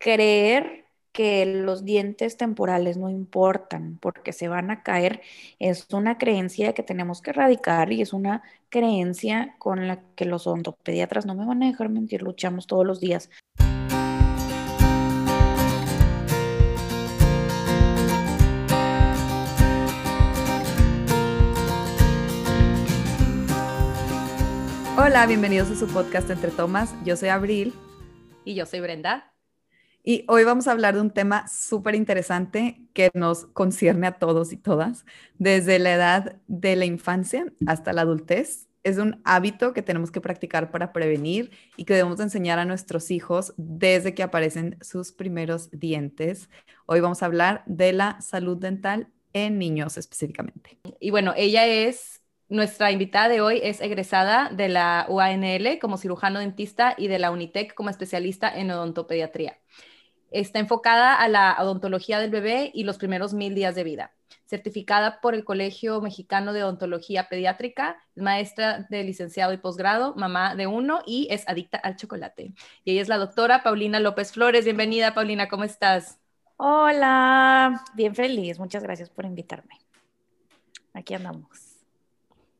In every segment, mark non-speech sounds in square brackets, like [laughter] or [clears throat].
creer que los dientes temporales no importan porque se van a caer es una creencia que tenemos que erradicar y es una creencia con la que los odontopediatras no me van a dejar mentir, luchamos todos los días. Hola, bienvenidos a su podcast Entre Tomas. Yo soy Abril. Y yo soy Brenda. Y hoy vamos a hablar de un tema súper interesante que nos concierne a todos y todas, desde la edad de la infancia hasta la adultez. Es un hábito que tenemos que practicar para prevenir y que debemos enseñar a nuestros hijos desde que aparecen sus primeros dientes. Hoy vamos a hablar de la salud dental en niños específicamente. Y bueno, ella es, nuestra invitada de hoy es egresada de la UANL como cirujano dentista y de la UNITEC como especialista en odontopediatría. Está enfocada a la odontología del bebé y los primeros mil días de vida. Certificada por el Colegio Mexicano de Odontología Pediátrica, maestra de licenciado y posgrado, mamá de uno y es adicta al chocolate. Y ella es la doctora Paulina López Flores. Bienvenida, Paulina, ¿cómo estás? Hola, bien feliz. Muchas gracias por invitarme. Aquí andamos.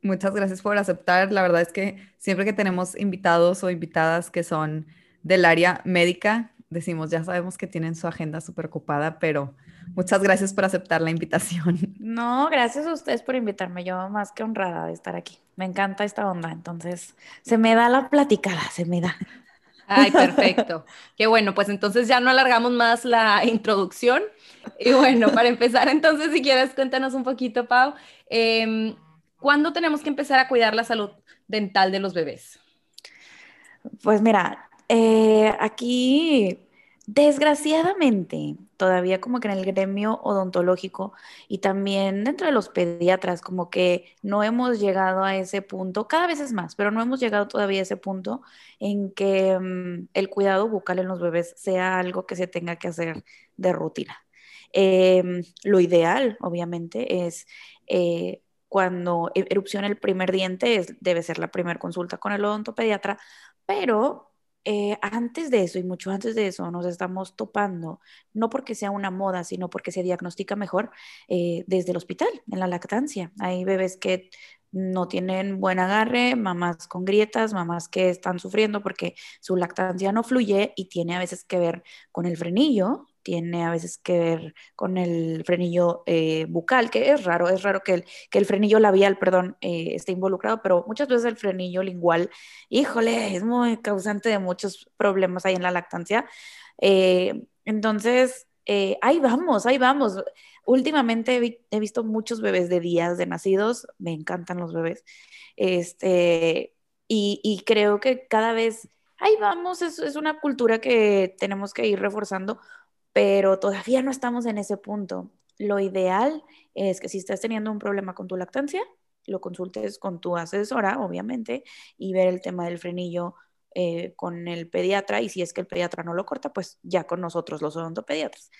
Muchas gracias por aceptar. La verdad es que siempre que tenemos invitados o invitadas que son del área médica, decimos, ya sabemos que tienen su agenda súper ocupada, pero muchas gracias por aceptar la invitación. [laughs] No, gracias a ustedes por invitarme. Yo más que honrada de estar aquí. Me encanta esta onda, entonces se me da la platicada, se me da. Ay, [laughs] perfecto. Qué bueno, pues entonces ya no alargamos más la introducción. Y bueno, para empezar, entonces, si quieres, cuéntanos un poquito, Pau. Em, ¿Cuándo tenemos que empezar a cuidar la salud dental de los bebés? Pues mira, eh, aquí, desgraciadamente, todavía como que en el gremio odontológico y también dentro de los pediatras, como que no hemos llegado a ese punto, cada vez es más, pero no hemos llegado todavía a ese punto en que mm, el cuidado bucal en los bebés sea algo que se tenga que hacer de rutina. Em, lo ideal, obviamente, es eh, cuando e-, erupciona el primer diente, debe ser la primera consulta con el odontopediatra, pero eh, antes de eso y mucho antes de eso nos estamos topando, no porque sea una moda, sino porque se diagnostica mejor eh, desde el hospital, en la lactancia. Hay bebés que no tienen buen agarre, mamás con grietas, mamás que están sufriendo porque su lactancia no fluye y tiene a veces que ver con el frenillo, tiene a veces que ver con el frenillo eh, bucal, que es raro, es raro que el, que el frenillo labial, perdón, eh, esté involucrado, pero muchas veces el frenillo lingual, híjole, es muy causante de muchos problemas ahí en la lactancia. Eh, entonces, ahí vamos, ahí vamos. Últimamente he, visto muchos bebés de días de nacidos, me encantan los bebés, este, y, y creo que cada vez ahí vamos, es, es, una cultura que tenemos que ir reforzando pero todavía no estamos en ese punto. Lo ideal es que si estás teniendo un problema con tu lactancia, lo consultes con tu asesora, obviamente, y ver el tema del frenillo eh, con el pediatra y si es que el pediatra no lo corta, pues ya con nosotros los odontopediatras.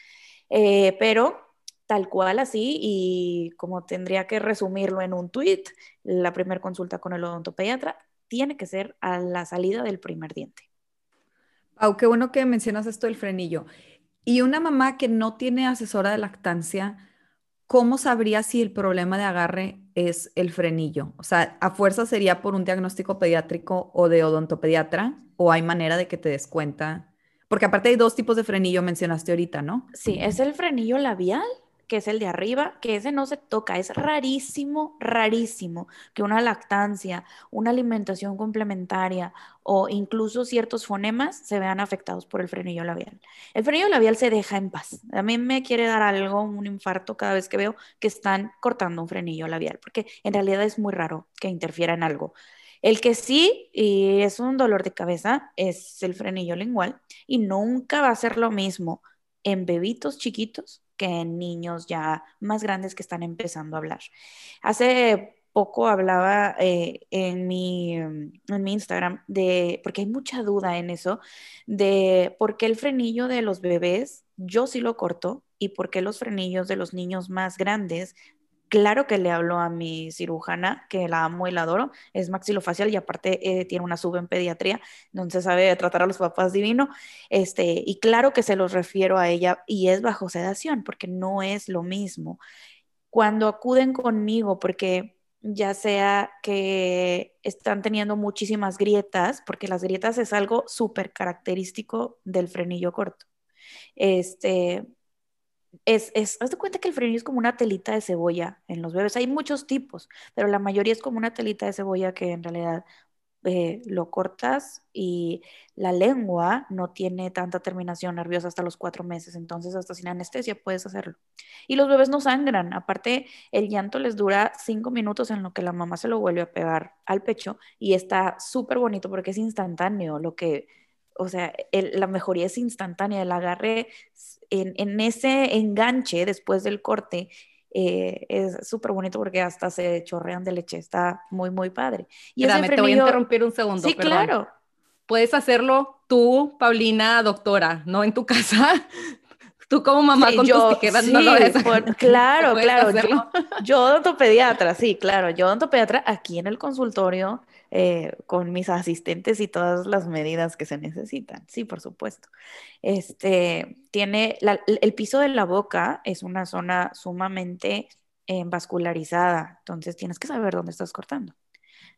Eh, pero tal cual así y como tendría que resumirlo en un tweet, la primera consulta con el odontopediatra tiene que ser a la salida del primer diente. Aunque bueno que mencionas esto del frenillo. Y una mamá que no tiene asesora de lactancia, ¿cómo sabría si el problema de agarre es el frenillo? O sea, ¿a fuerza sería por un diagnóstico pediátrico o de odontopediatra? ¿O hay manera de que te des cuenta? Porque aparte hay dos tipos de frenillo, mencionaste ahorita, ¿no? Sí, es el frenillo labial que es el de arriba, que ese no se toca. Es rarísimo, rarísimo que una lactancia, una alimentación complementaria o incluso ciertos fonemas se vean afectados por el frenillo labial. El frenillo labial se deja en paz. A mí me quiere dar algo, un infarto cada vez que veo que están cortando un frenillo labial, porque en realidad es muy raro que interfiera en algo. El que sí y es un dolor de cabeza es el frenillo lingual y nunca va a ser lo mismo en bebitos chiquitos que en niños ya más grandes que están empezando a hablar. Hace poco hablaba eh, en, mi, en mi Instagram de, porque hay mucha duda en eso, de por qué el frenillo de los bebés yo sí lo corto y por qué los frenillos de los niños más grandes claro que le hablo a mi cirujana, que la amo y la adoro, es maxilofacial y aparte eh, tiene una sub en pediatría, entonces sabe tratar a los papás divino, este, y claro que se los refiero a ella y es bajo sedación, porque no es lo mismo. Cuando acuden conmigo, porque ya sea que están teniendo muchísimas grietas, porque las grietas es algo súper característico del frenillo corto. Este, es, es, de cuenta que el frenillo es como una telita de cebolla en los bebés. Hay muchos tipos, pero la mayoría es como una telita de cebolla que en realidad eh, lo cortas y la lengua no tiene tanta terminación nerviosa hasta los cuatro meses, entonces hasta sin anestesia puedes hacerlo. Y los bebés no sangran, aparte el llanto les dura cinco minutos en lo que la mamá se lo vuelve a pegar al pecho y está súper bonito porque es instantáneo, lo que, o sea, la mejoría es instantánea, el agarre en, en ese enganche después del corte eh, es súper bonito porque hasta se chorrean de leche, está muy, muy padre. Y Espérame, te voy a interrumpir un segundo. Sí, claro. Puedes hacerlo tú, Paulina, doctora, no en tu [laughs] casa. Tú como mamá con tus tijeras no lo ves. [laughs] Claro, claro. Yo, yo odontopediatra, sí, claro. Yo odontopediatra aquí en el consultorio eh, con mis asistentes y todas las medidas que se necesitan. Sí, por supuesto. Este, tiene el piso de la boca es una zona sumamente eh, vascularizada, entonces tienes que saber dónde estás cortando.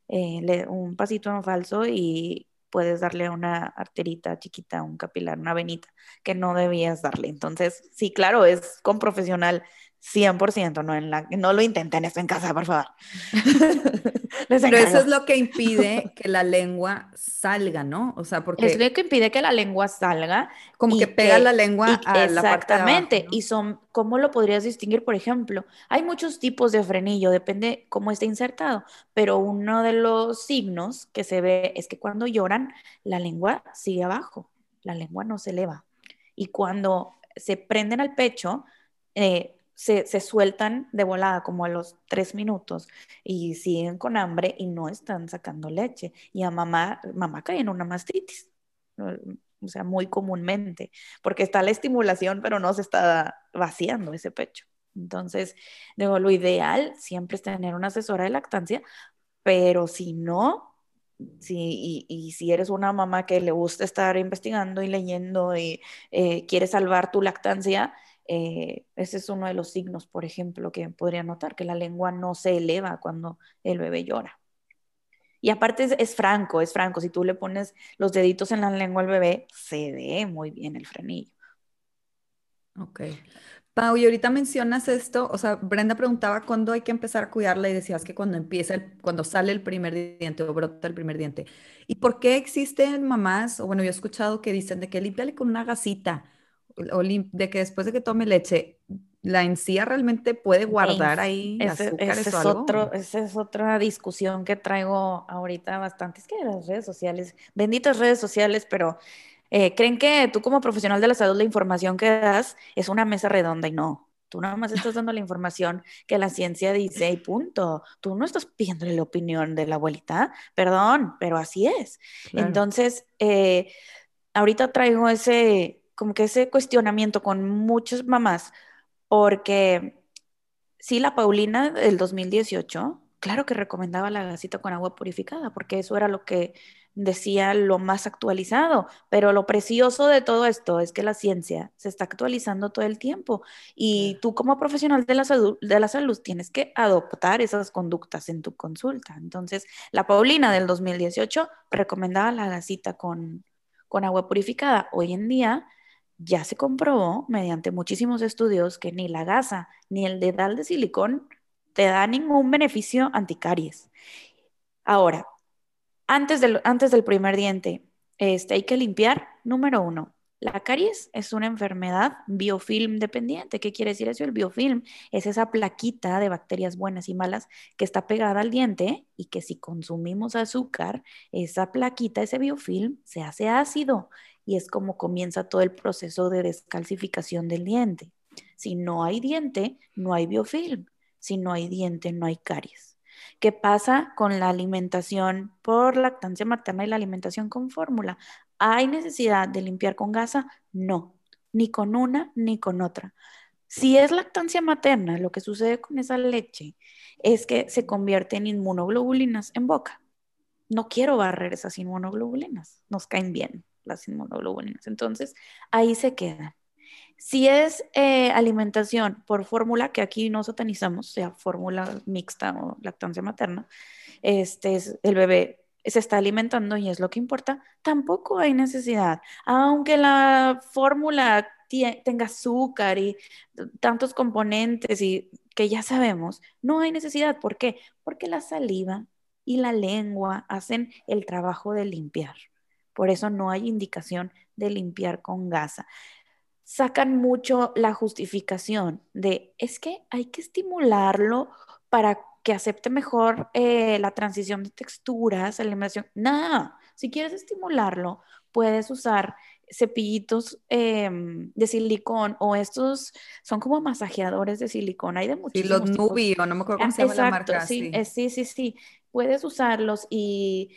Eh, un pasito en falso y puedes darle una arterita chiquita, un capilar, una venita que no debías darle. Entonces, sí, claro, es con profesional 100%, no, en la, no lo intenten esto en casa, por favor. [laughs] Pero eso es lo que impide que la lengua salga, ¿no? O sea, porque... Es lo que impide que la lengua salga. Como que pega la lengua a la parte Exactamente. Y son, ¿cómo lo podrías distinguir? Por ejemplo, hay muchos tipos de frenillo, depende cómo esté insertado, pero uno de los signos que se ve es que cuando lloran, la lengua sigue abajo, la lengua no se eleva. Y cuando se prenden al pecho, eh, se, sueltan de volada como a los tres minutos y siguen con hambre y no están sacando leche. Y a mamá, mamá cae en una mastitis, o sea, muy comúnmente, porque está la estimulación, pero no se está vaciando ese pecho. Entonces, digo, lo ideal siempre es tener una asesora de lactancia, pero si no, Sí, y, si eres una mamá que le gusta estar investigando y leyendo y eh, quiere salvar tu lactancia, eh, ese es uno de los signos, por ejemplo, que podría notar, que la lengua no se eleva cuando el bebé llora. Y aparte es, franco, es franco. Si tú le pones los deditos en la lengua al bebé, se ve muy bien el frenillo. Ok. Pau, y ahorita mencionas esto, o sea, Brenda preguntaba cuándo hay que empezar a cuidarla y decías que cuando empieza, cuando sale el primer diente o brota el primer diente. ¿Y por qué existen mamás, o bueno, yo he escuchado que dicen de que límpiale con una gasita? De que después de que tome leche, la encía realmente puede guardar ahí ese, es Otro, esa es otra discusión que traigo ahorita bastante. Es que las redes sociales, benditas redes sociales, pero eh, creen que tú como profesional de la salud la información que das es una mesa redonda y no. Tú nada más estás dando la información que la ciencia dice y punto. Tú no estás pidiéndole la opinión de la abuelita, perdón, pero así es. Entonces, eh, ahorita traigo ese, como que ese cuestionamiento con muchas mamás, porque sí, la Paulina del 2018, claro que recomendaba la gasita con agua purificada, porque eso era lo que decía lo más actualizado, pero lo precioso de todo esto es que la ciencia se está actualizando todo el tiempo y tú como profesional de la salud, de la salud tienes que adoptar esas conductas en tu consulta. Entonces, la Paulina del 2018 recomendaba la gasita con, con agua purificada. Hoy en día ya se comprobó mediante muchísimos estudios que ni la gasa ni el dedal de silicón te da ningún beneficio anticaries. Ahora, antes del, antes del primer diente, este, hay que limpiar, número uno, la caries es una enfermedad biofilm dependiente. ¿Qué quiere decir eso? El biofilm es esa plaquita de bacterias buenas y malas que está pegada al diente y que si consumimos azúcar, esa plaquita, ese biofilm, se hace ácido y es como comienza todo el proceso de descalcificación del diente. Si no hay diente, no hay biofilm. Si no hay diente, no hay caries. ¿Qué pasa con la alimentación por lactancia materna y la alimentación con fórmula? ¿Hay necesidad de limpiar con gasa? No, ni con una ni con otra. Si es lactancia materna, lo que sucede con esa leche es que se convierte en inmunoglobulinas en boca. No quiero barrer esas inmunoglobulinas, nos caen bien las inmunoglobulinas. Entonces, ahí se quedan. Si es eh, alimentación por fórmula, que aquí no satanizamos, sea fórmula mixta o lactancia materna, este es, el bebé se está alimentando y es lo que importa, tampoco hay necesidad. Aunque la fórmula tenga azúcar y tantos componentes y que ya sabemos, no hay necesidad. ¿Por qué? Porque la saliva y la lengua hacen el trabajo de limpiar. Por eso no hay indicación de limpiar con gasa. Sacan mucho la justificación de, es que hay que estimularlo para que acepte mejor eh, la transición de texturas, la eliminación. No, si quieres estimularlo, puedes usar cepillitos em, de silicón o estos son como masajeadores de silicón. Hay de muchísimos. Sí, los Nubi, o no me acuerdo cómo se llama la marca. Sí, sí, sí, sí. Puedes usarlos y,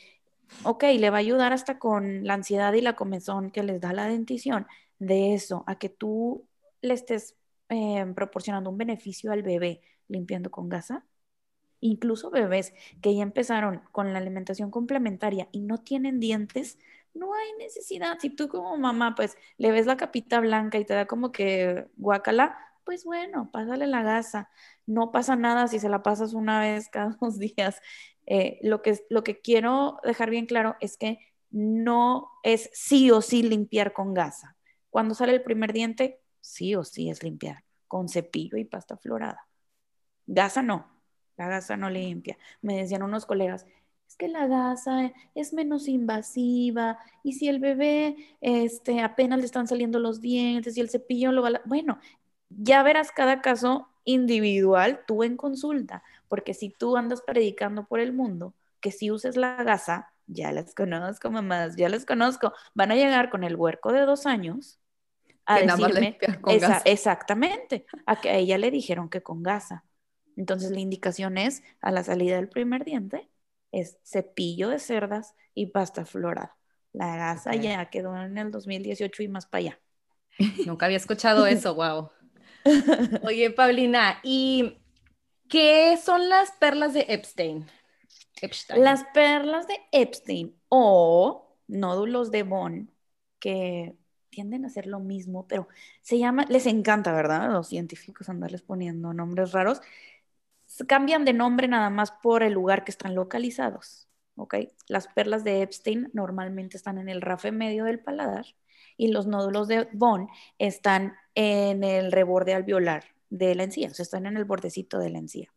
ok, le va a ayudar hasta con la ansiedad y la comezón que les da la dentición. De eso, a que tú le estés em, proporcionando un beneficio al bebé limpiando con gasa incluso bebés que ya empezaron con la alimentación complementaria y no tienen dientes, no hay necesidad. Si tú como mamá pues le ves la capita blanca y te da como que guacala, pues bueno, pásale la gasa. No pasa nada si se la pasas una vez cada [laughs] dos días. Eh, lo, que, lo que quiero dejar bien claro es que no es sí o sí limpiar con gasa. Cuando sale el primer diente, sí o sí es limpiar con cepillo y pasta florada. Gasa no, la gasa no limpia. Me decían unos colegas, es que la gasa es menos invasiva y si el bebé este, apenas le están saliendo los dientes y el cepillo lo va a... Bueno, ya verás cada caso individual tú en consulta, porque si tú andas predicando por el mundo que si uses la gasa, ya las conozco, mamás, ya las conozco, van a llegar con el huerco de dos años a decirme, exactamente, a que a ella le dijeron que con gasa. Entonces la indicación es a la salida del primer diente es cepillo de cerdas y pasta florada. La gasa ya quedó en el 2018 y más para allá. [laughs] Nunca había escuchado [laughs] eso, wow. Oye, Paulina, ¿y qué son las perlas de Epstein? Epstein. Las perlas de Epstein o nódulos de Bond, que tienden a ser lo mismo, pero se llama, les encanta, ¿verdad? A los científicos andarles poniendo nombres raros cambian de nombre nada más por el lugar que están localizados. ¿ok? Las perlas de Epstein normalmente están en el rafe medio del paladar y los nódulos de Bond están en el reborde alveolar de la encía, o sea, están en el bordecito de la encía.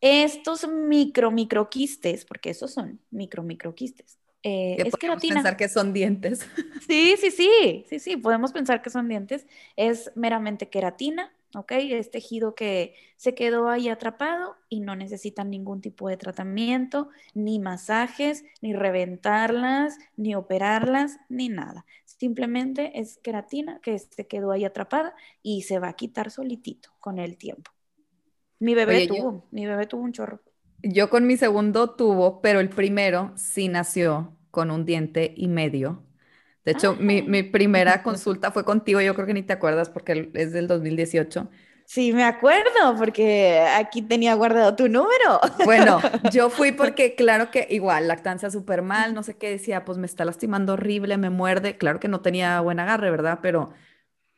Estos micro, microquistes, porque esos son micro, microquistes, eh, es queratina. pensar que son dientes. Sí, sí, sí, sí, sí, podemos pensar que son dientes. Es meramente queratina, ¿ok? Es tejido que se quedó ahí atrapado y no necesitan ningún tipo de tratamiento, ni masajes, ni reventarlas, ni operarlas, ni nada. Simplemente es queratina que se quedó ahí atrapada y se va a quitar solitito con el tiempo. Mi bebé tuvo, mi bebé tuvo un chorro. Yo con mi segundo tuvo, pero el primero sí nació con un diente y medio de hecho, mi, ah. primera consulta fue contigo, yo creo que ni te acuerdas porque es del 2018. Sí, me acuerdo, porque aquí tenía guardado tu número. [laughs] Bueno, yo fui porque claro que igual, lactancia súper mal, no sé qué decía, pues me está lastimando horrible, me muerde. Claro que no tenía buen agarre, ¿verdad? Pero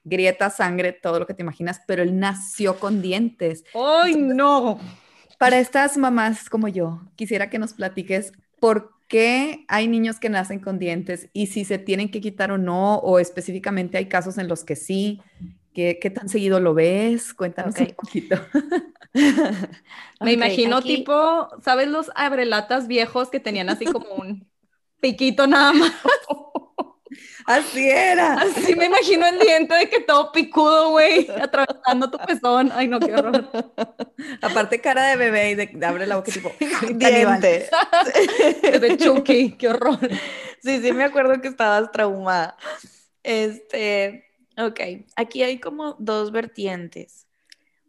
grieta, sangre, todo lo que te imaginas, pero él nació con dientes. ¡Ay, no! Para estas mamás como yo, quisiera que nos platiques por qué hay niños que nacen con dientes y si se tienen que quitar o no, o específicamente hay casos en los que sí. ¿Qué, tan seguido lo ves? Cuéntanos un poquito. [laughs] Me imagino tipo, ¿sabes los abrelatas viejos que tenían así como un piquito nada más? [laughs] Así era. Así me imagino el diente de que todo picudo, güey, atravesando tu pezón. Ay, no, qué horror. Aparte, cara de bebé y de, abre la boca tipo [laughs] diente. [laughs] de Chucky, qué horror. Sí, sí, me acuerdo que estabas traumada. Este, ok, aquí hay como dos vertientes.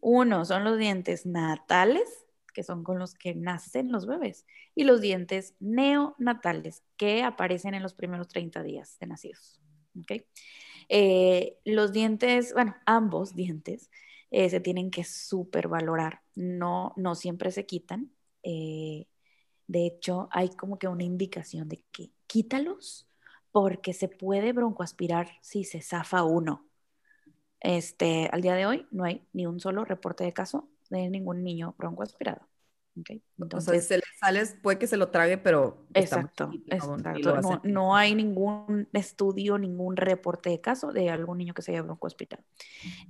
Uno son los dientes natales, que son con los que nacen los bebés, y los dientes neonatales que aparecen en los primeros 30 días de nacidos. Eh, los dientes, bueno, ambos dientes eh, se tienen que supervalorar, no, no siempre se quitan. Eh, de hecho, hay como que una indicación de que quítalos porque se puede broncoaspirar si se zafa uno. Este, al día de hoy no hay ni un solo reporte de caso de ningún niño broncoaspirado. Entonces, o sea, se le sale, puede que se lo trague, pero... Exacto, exacto. No, hay ningún estudio, ningún reporte de caso de algún niño que se haya broncoaspirado.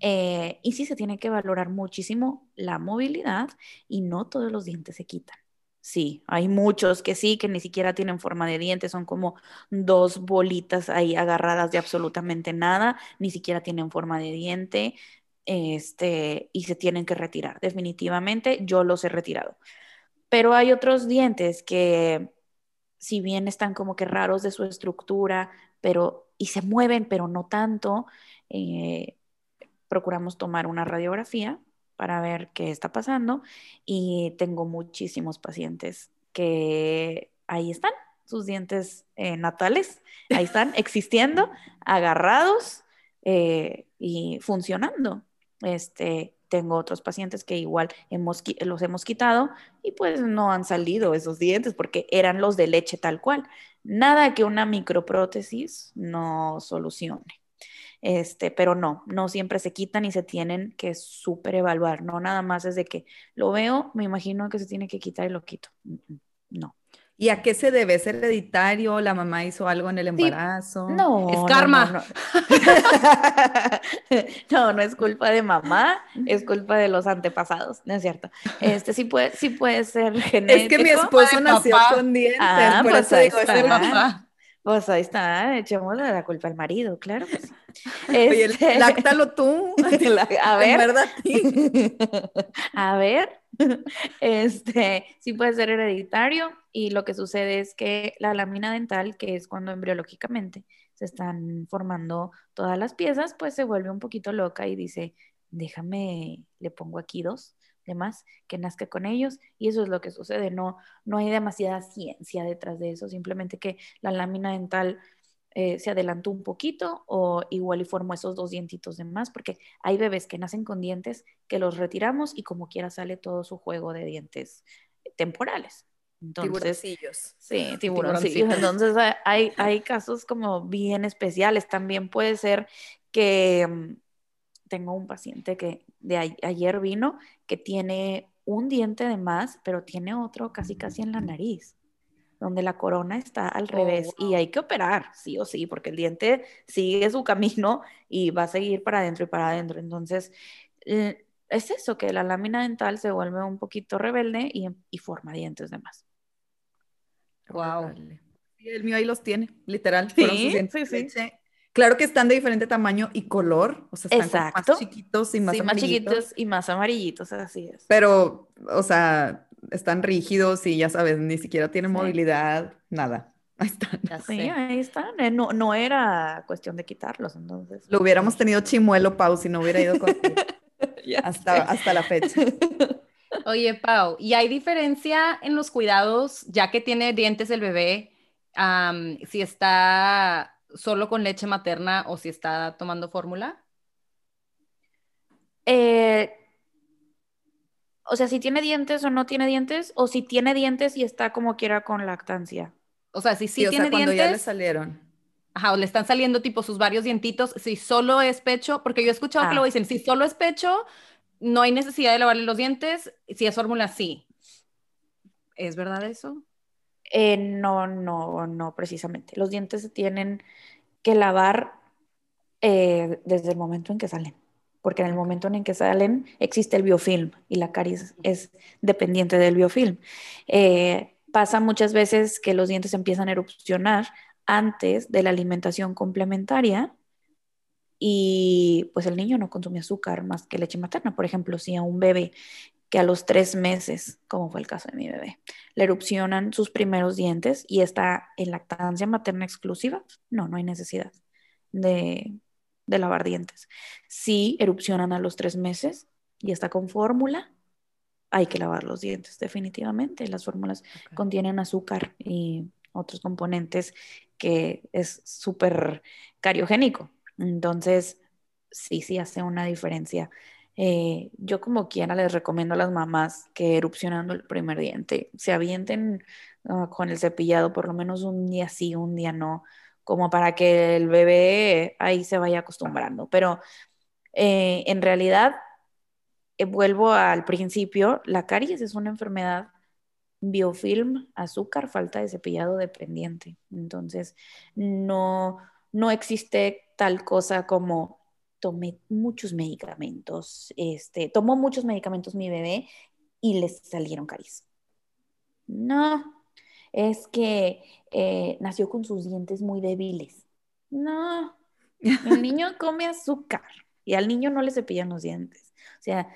Eh, y sí se tiene que valorar muchísimo la movilidad y no todos los dientes se quitan. Sí, hay muchos que sí, que ni siquiera tienen forma de dientes, son como dos bolitas ahí agarradas de absolutamente nada, ni siquiera tienen forma de diente, este, y se tienen que retirar. Definitivamente yo los he retirado. Pero hay otros dientes que, si bien están como que raros de su estructura, pero y se mueven, pero no tanto, eh, procuramos tomar una radiografía para ver qué está pasando y tengo muchísimos pacientes que ahí están, sus dientes eh, natales, ahí están existiendo, [laughs] agarrados eh, y funcionando. Este, tengo otros pacientes que igual hemos, los hemos quitado y pues no han salido esos dientes porque eran los de leche tal cual. Nada que una microprótesis no solucione. Este, pero no, no siempre se quitan y se tienen que súper evaluar, no nada más desde que lo veo, me imagino que se tiene que quitar y lo quito. No. ¿Y a qué se debe? ¿Es hereditario? ¿La mamá hizo algo en el embarazo? no. Es karma. [laughs] No no, es culpa de mamá, es culpa de los antepasados, ¿no es cierto? Este sí puede, sí puede ser genético. Es que mi esposo nació con dientes, ah, por pues eso digo, es mamá. Pues ahí está, echemos la culpa al marido, claro sí. Oye, este... láctalo tú. A ver. verdad, A ver. [laughs] Este, sí puede ser hereditario y lo que sucede es que la lámina dental, que es cuando embriológicamente se están formando todas las piezas, pues se vuelve un poquito loca y dice, déjame, le pongo aquí dos demás que nazca con ellos y eso es lo que sucede, no, no hay demasiada ciencia detrás de eso, simplemente que la lámina dental eh, se adelantó un poquito o igual y formó esos dos dientitos de más, porque hay bebés que nacen con dientes que los retiramos y como quiera sale todo su juego de dientes temporales. Entonces, Sí, tiburoncillos. Entonces hay, hay casos como bien especiales. También puede ser que mm, tengo un paciente que de ayer vino que tiene un diente de más, pero tiene otro casi casi en la nariz, donde la corona está al oh, revés y hay que operar, sí o sí, porque el diente sigue su camino y va a seguir para adentro y para adentro. Entonces, eh, es eso, que la lámina dental se vuelve un poquito rebelde y, forma dientes de más. Wow. el mío ahí los tiene, literal. Sí, sí, sí. Claro que están de diferente tamaño y color, o sea, están más chiquitos y más sí, más chiquitos y más amarillitos, así es. Pero, o sea, están rígidos y ya sabes, ni siquiera tienen movilidad, nada. [laughs] Ahí están. sí, ahí están. Eh, no, no era cuestión de quitarlos, entonces. Lo hubiéramos tenido chimuelo, Pau, si no hubiera ido con [laughs] hasta, hasta la fecha. [laughs] Oye, Pau, ¿y hay diferencia en los cuidados, ya que tiene dientes el bebé, si está solo con leche materna o si está tomando fórmula? Eh, o sea, si tiene dientes o no tiene dientes, o si tiene dientes y está como quiera con lactancia. O sea, si sí, tiene sea, cuando ya le salieron. Ajá, o le están saliendo tipo sus varios dientitos, si solo es pecho, porque yo he escuchado que lo ah. dicen, si solo es pecho, no hay necesidad de lavarle los dientes, si es fórmula, sí. ¿Es verdad eso? Eh, no, no, no precisamente. Los dientes se tienen que lavar eh, desde el momento en que salen, porque en el momento en que salen existe el biofilm y la caries es dependiente del biofilm. Eh, pasa muchas veces que los dientes empiezan a erupcionar antes de la alimentación complementaria y pues el niño no consume azúcar más que leche materna. Por ejemplo, si a un bebé que a los tres meses, como fue el caso de mi bebé, le erupcionan sus primeros dientes y está en lactancia materna exclusiva, no, no hay necesidad de, lavar dientes. Si erupcionan a los tres meses y está con fórmula, hay que lavar los dientes, definitivamente. Las fórmulas contienen azúcar y otros componentes que es súper cariogénico. Entonces, sí, sí hace una diferencia. Eh, yo como quiera les recomiendo a las mamás que erupcionando el primer diente se avienten ah, con el cepillado por lo menos un día sí, un día no, como para que el bebé ahí se vaya acostumbrando. Pero eh, en realidad, eh, vuelvo al principio, la caries es una enfermedad biofilm, azúcar, falta de cepillado dependiente. Entonces, no, no existe tal cosa como tomé muchos medicamentos, este, tomó muchos medicamentos mi bebé y les salieron caries. No, es que eh, nació con sus dientes muy débiles. No, el [laughs] niño come azúcar y al niño no le cepillan los dientes. O sea,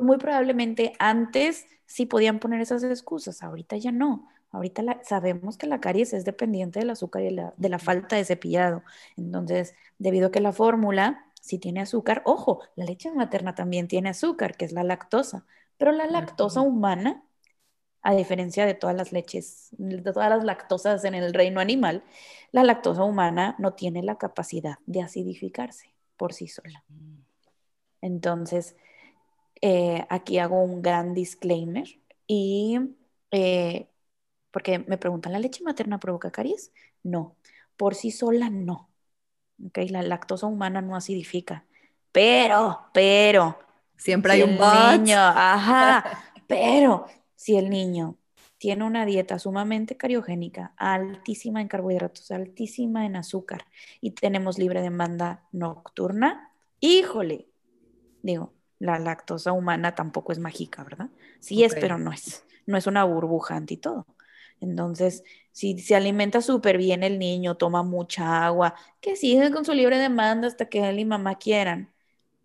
muy probablemente antes sí podían poner esas excusas, ahorita ya no. Ahorita sabemos que la caries es dependiente del azúcar y de la, falta de cepillado. Entonces, debido a que la fórmula sí tiene azúcar, ojo, la leche materna también tiene azúcar, que es la lactosa, pero la lactosa humana, a diferencia de todas las leches, de todas las lactosas en el reino animal, la lactosa humana no tiene la capacidad de acidificarse por sí sola. Entonces, eh, aquí hago un gran disclaimer y eh, porque me preguntan, ¿la leche materna provoca caries? No, por sí sola no. Okay, la lactosa humana no acidifica. Pero, pero. Siempre hay un niño, ajá, pero si el niño tiene una dieta sumamente cariogénica, altísima en carbohidratos, altísima en azúcar y tenemos libre demanda nocturna, híjole, digo, la lactosa humana tampoco es mágica, ¿verdad? Sí es, pero no es, no es una burbuja anti todo. Entonces, si se alimenta súper bien el niño, toma mucha agua, que siga con su libre demanda hasta que él y mamá quieran.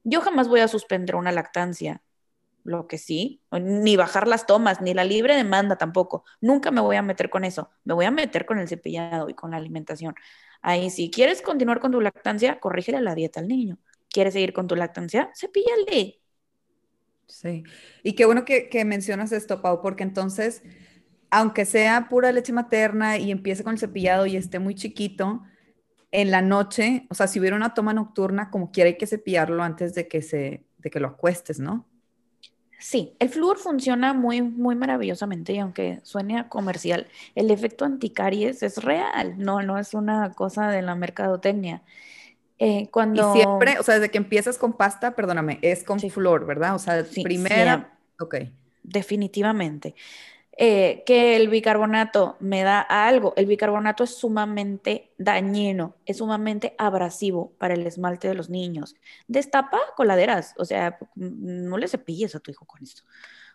Yo jamás voy a suspender una lactancia, lo que sí, ni bajar las tomas, ni la libre demanda tampoco. Nunca me voy a meter con eso. Me voy a meter con el cepillado y con la alimentación. Ahí, si quieres continuar con tu lactancia, corrígele la dieta al niño. ¿Quieres seguir con tu lactancia? Cepíllale. Sí. Y qué bueno que, que mencionas esto, Pau, porque entonces aunque sea pura leche materna y empiece con el cepillado y esté muy chiquito, en la noche, o sea, si hubiera una toma nocturna, como quiera hay que cepillarlo antes de que se, de que lo acuestes, ¿no? Sí, el flúor funciona muy, muy maravillosamente y aunque suene a comercial, el efecto anticaries es real, no, no es una cosa de la mercadotecnia. Eh, cuando... Y siempre, o sea, desde que empiezas con pasta, perdóname, es con flúor, ¿verdad? O sea, primera, ok. Definitivamente. Eh, que el bicarbonato me da algo. El bicarbonato es sumamente dañino, es sumamente abrasivo para el esmalte de los niños. Destapa coladeras, o sea, no le cepilles a tu hijo con esto.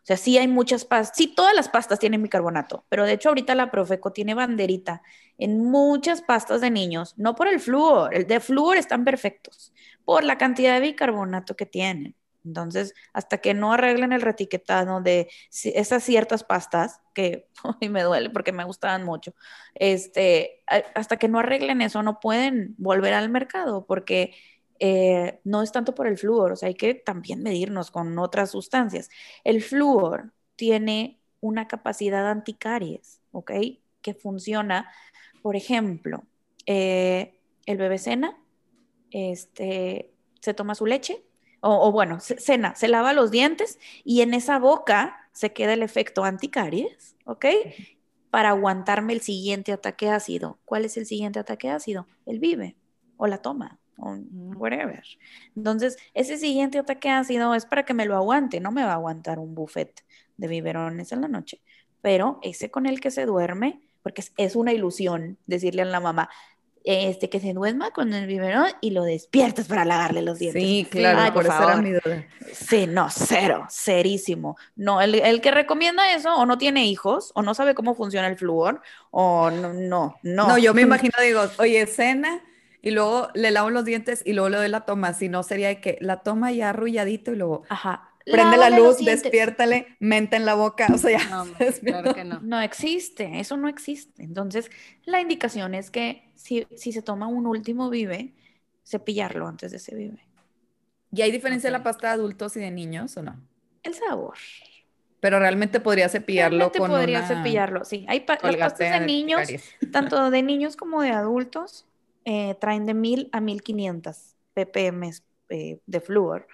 O sea, sí hay muchas pastas, sí todas las pastas tienen bicarbonato, pero de hecho ahorita la Profeco tiene banderita en muchas pastas de niños, no por el flúor, el de flúor están perfectos, por la cantidad de bicarbonato que tienen. Entonces, hasta que no arreglen el retiquetado de esas ciertas pastas, que [laughs] hoy me duele porque me gustaban mucho, este, hasta que no arreglen eso, no pueden volver al mercado porque eh, no es tanto por el flúor, o sea, hay que también medirnos con otras sustancias. El flúor tiene una capacidad anticaries, ¿ok? Que funciona, por ejemplo, eh, el bebé cena, este, se toma su leche, o, bueno, cena, se lava los dientes y en esa boca se queda el efecto anticaries, ¿ok? Para aguantarme el siguiente ataque ácido. ¿Cuál es el siguiente ataque ácido? El vive o la toma o whatever. Entonces, ese siguiente ataque ácido es para que me lo aguante, no me va a aguantar un buffet de biberones en la noche, pero ese con el que se duerme, porque es una ilusión decirle a la mamá, este, que se duerma con el biberón y lo despiertas para lavarle los dientes. Sí, claro, por, eso era mi duda. Sí, no, cero, cerísimo. No, el, que recomienda eso o no tiene hijos o no sabe cómo funciona el flúor o no, no, no. No, yo me [laughs] imagino, digo, oye, cena y luego le lavo los dientes y luego le doy la toma, si no sería que la toma ya arrulladito y luego... Ajá, prende la luz, despiértale, mente en la boca, o sea, ya. No, [laughs] claro que no. No existe, eso no existe. Entonces, la indicación es que si, si se toma un último vive, cepillarlo antes de ese vive. ¿Y hay diferencia de la pasta de adultos y de niños o no? El sabor. Pero realmente podría cepillarlo Realmente con podría una cepillarlo, sí. Hay pa- las pastas de niños, [laughs] tanto de niños como de adultos, eh, traen de 1000 a 1500 ppm eh, de flúor.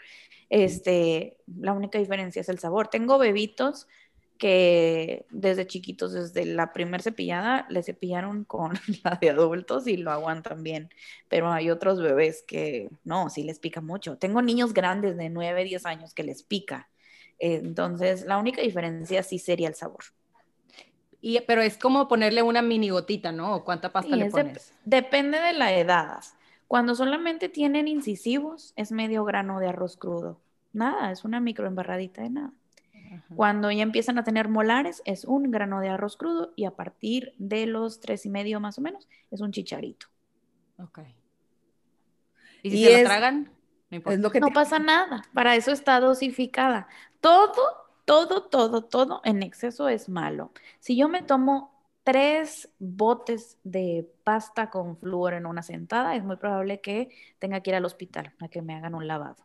Este, la única diferencia es el sabor. Tengo bebitos que desde chiquitos, desde la primer cepillada, le cepillaron con [laughs] la de adultos y lo aguantan bien. Pero hay otros bebés que no, sí les pica mucho. Tengo niños grandes de 9, 10 años que les pica. Entonces, la única diferencia sí sería el sabor. Y, pero es como ponerle una mini gotita, ¿no? ¿O cuánta pasta Sí, le pones? depende de la edad. Cuando solamente tienen incisivos, es medio grano de arroz crudo. Nada, es una microembarradita de nada. Ajá. Cuando ya empiezan a tener molares, es un grano de arroz crudo y a partir de los tres y medio más o menos, es un chicharito. Ok. ¿Y si Y se es- lo tragan? No importa. Es lo que No te- pasa nada, para eso está dosificada. Todo, todo, todo, todo en exceso es malo. Si yo me tomo tres botes de pasta con flúor en una sentada, es muy probable que tenga que ir al hospital a que me hagan un lavado.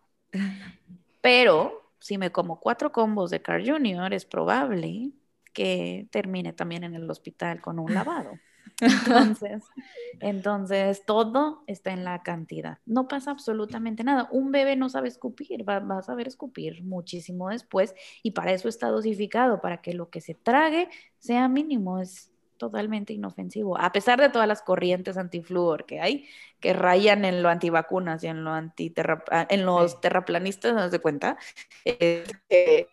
Pero si me como cuatro combos de Carl Jr., es probable que termine también en el hospital con un lavado. Entonces, [laughs] entonces todo está en la cantidad. No pasa absolutamente nada. Un bebé no sabe escupir, va, va a saber escupir muchísimo después y para eso está dosificado, para que lo que se trague sea mínimo. Es totalmente inofensivo, a pesar de todas las corrientes antifluor que hay, que rayan en lo antivacunas y en lo antiterra, en los Sí. terraplanistas, ¿no se cuenta? Eh, eh,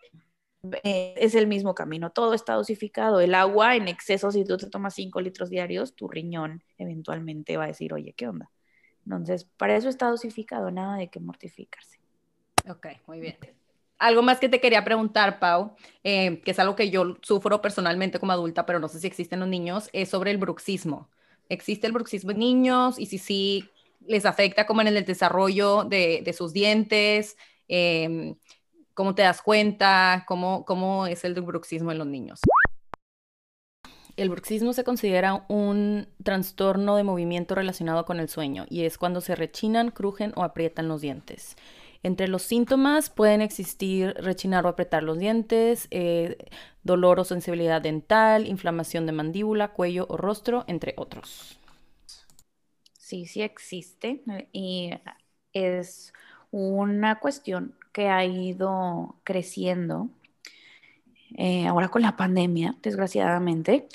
es el mismo camino, todo está dosificado. El agua en exceso, si tú te tomas 5 litros diarios, tu riñón eventualmente va a decir, oye, ¿qué onda? Entonces, para eso está dosificado, nada de que mortificarse. Ok, muy bien. Algo más que te quería preguntar, Pau, eh, que es algo que yo sufro personalmente como adulta, pero no sé si existe en los niños, es sobre el bruxismo. ¿Existe el bruxismo en niños? Y si sí, les afecta como en el desarrollo de, de sus dientes, Em, ¿cómo te das cuenta? ¿Cómo, ¿Cómo es el bruxismo en los niños? El bruxismo se considera un trastorno de movimiento relacionado con el sueño y es cuando se rechinan, crujen o aprietan los dientes. Entre los síntomas pueden existir rechinar o apretar los dientes, eh, dolor o sensibilidad dental, inflamación de mandíbula, cuello o rostro, entre otros. Sí, sí existe y es una cuestión que ha ido creciendo eh, ahora con la pandemia, desgraciadamente.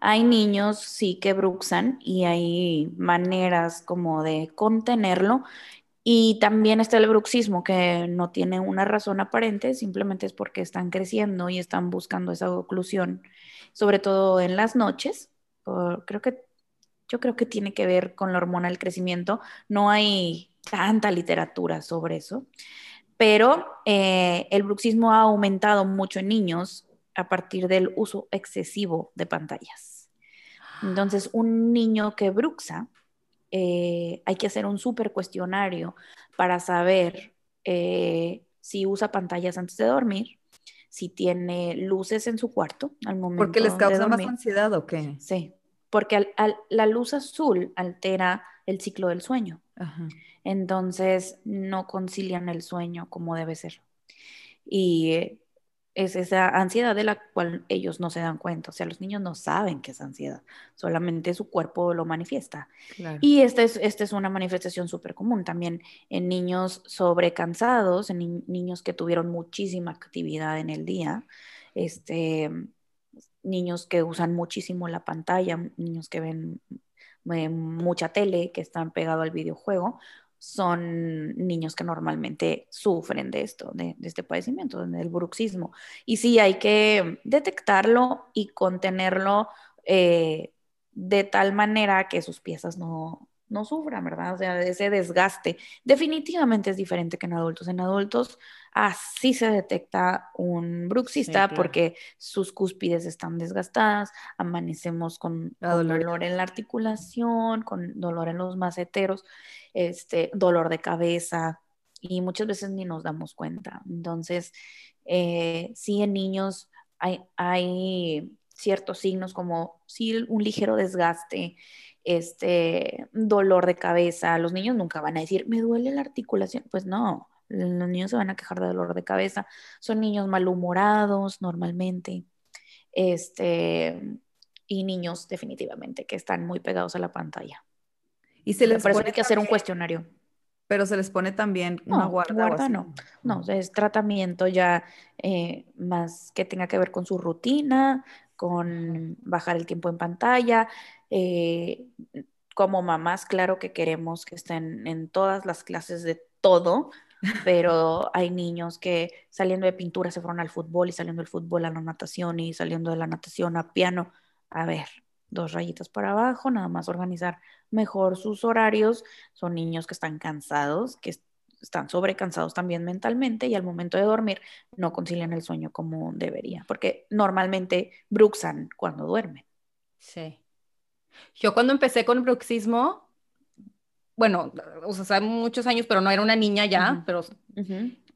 Hay niños sí que bruxan y hay maneras como de contenerlo. Y también está el bruxismo, que no tiene una razón aparente, simplemente es porque están creciendo y están buscando esa oclusión, sobre todo en las noches. Creo que yo creo que tiene que ver con la hormona del crecimiento. No hay tanta literatura sobre eso, pero eh, el bruxismo ha aumentado mucho en niños a partir del uso excesivo de pantallas. Entonces, un niño que bruxa, eh, hay que hacer un súper cuestionario para saber eh, si usa pantallas antes de dormir, si tiene luces en su cuarto al momento ¿Porque les causa de más ansiedad o qué? Sí, porque al, al, la luz azul altera el ciclo del sueño. Ajá. Entonces no concilian el sueño como debe ser. Y es esa ansiedad de la cual ellos no se dan cuenta. O sea, los niños no saben que es ansiedad, solamente su cuerpo lo manifiesta. Claro. Y esta es, esta es una manifestación súper común también en niños sobrecansados, en ni niños que tuvieron muchísima actividad en el día, este, niños que usan muchísimo la pantalla, niños que ven eh, mucha tele, que están pegados al videojuego, son niños que normalmente sufren de esto, de, de, este padecimiento, del bruxismo. Y sí, hay que detectarlo y contenerlo eh, de tal manera que sus piezas no, no sufran, ¿verdad? O sea, ese desgaste. Definitivamente es diferente que en adultos. En adultos así se detecta un bruxista sí, claro. porque sus cúspides están desgastadas, amanecemos con, con dolor. en la articulación, con dolor en los maceteros, este, dolor de cabeza y muchas veces ni nos damos cuenta. Entonces, eh, sí en niños hay, hay ciertos signos como sí un ligero desgaste, este dolor de cabeza. Los niños nunca van a decir, me duele la articulación. Pues no, Los niños se van a quejar de dolor de cabeza. Son niños malhumorados normalmente. Este, y niños definitivamente que están muy pegados a la pantalla. Y se les pone que hacer un cuestionario. Pero se les pone también una No, guarda. o guarda así. no. No, es tratamiento ya eh, más que tenga que ver con su rutina, con bajar el tiempo en pantalla. eh, como mamás, claro que queremos que estén en todas las clases de todo, pero hay niños que saliendo de pintura se fueron al fútbol y saliendo del fútbol a la natación y saliendo de la natación a piano. A ver, dos rayitas para abajo, nada más organizar mejor sus horarios. Son niños que están cansados, que est- están sobrecansados también mentalmente y al momento de dormir no concilian el sueño como debería, porque normalmente bruxan cuando duermen. Sí. Yo cuando empecé con bruxismo, bueno, o sea, hace muchos años, pero no era una niña ya, pero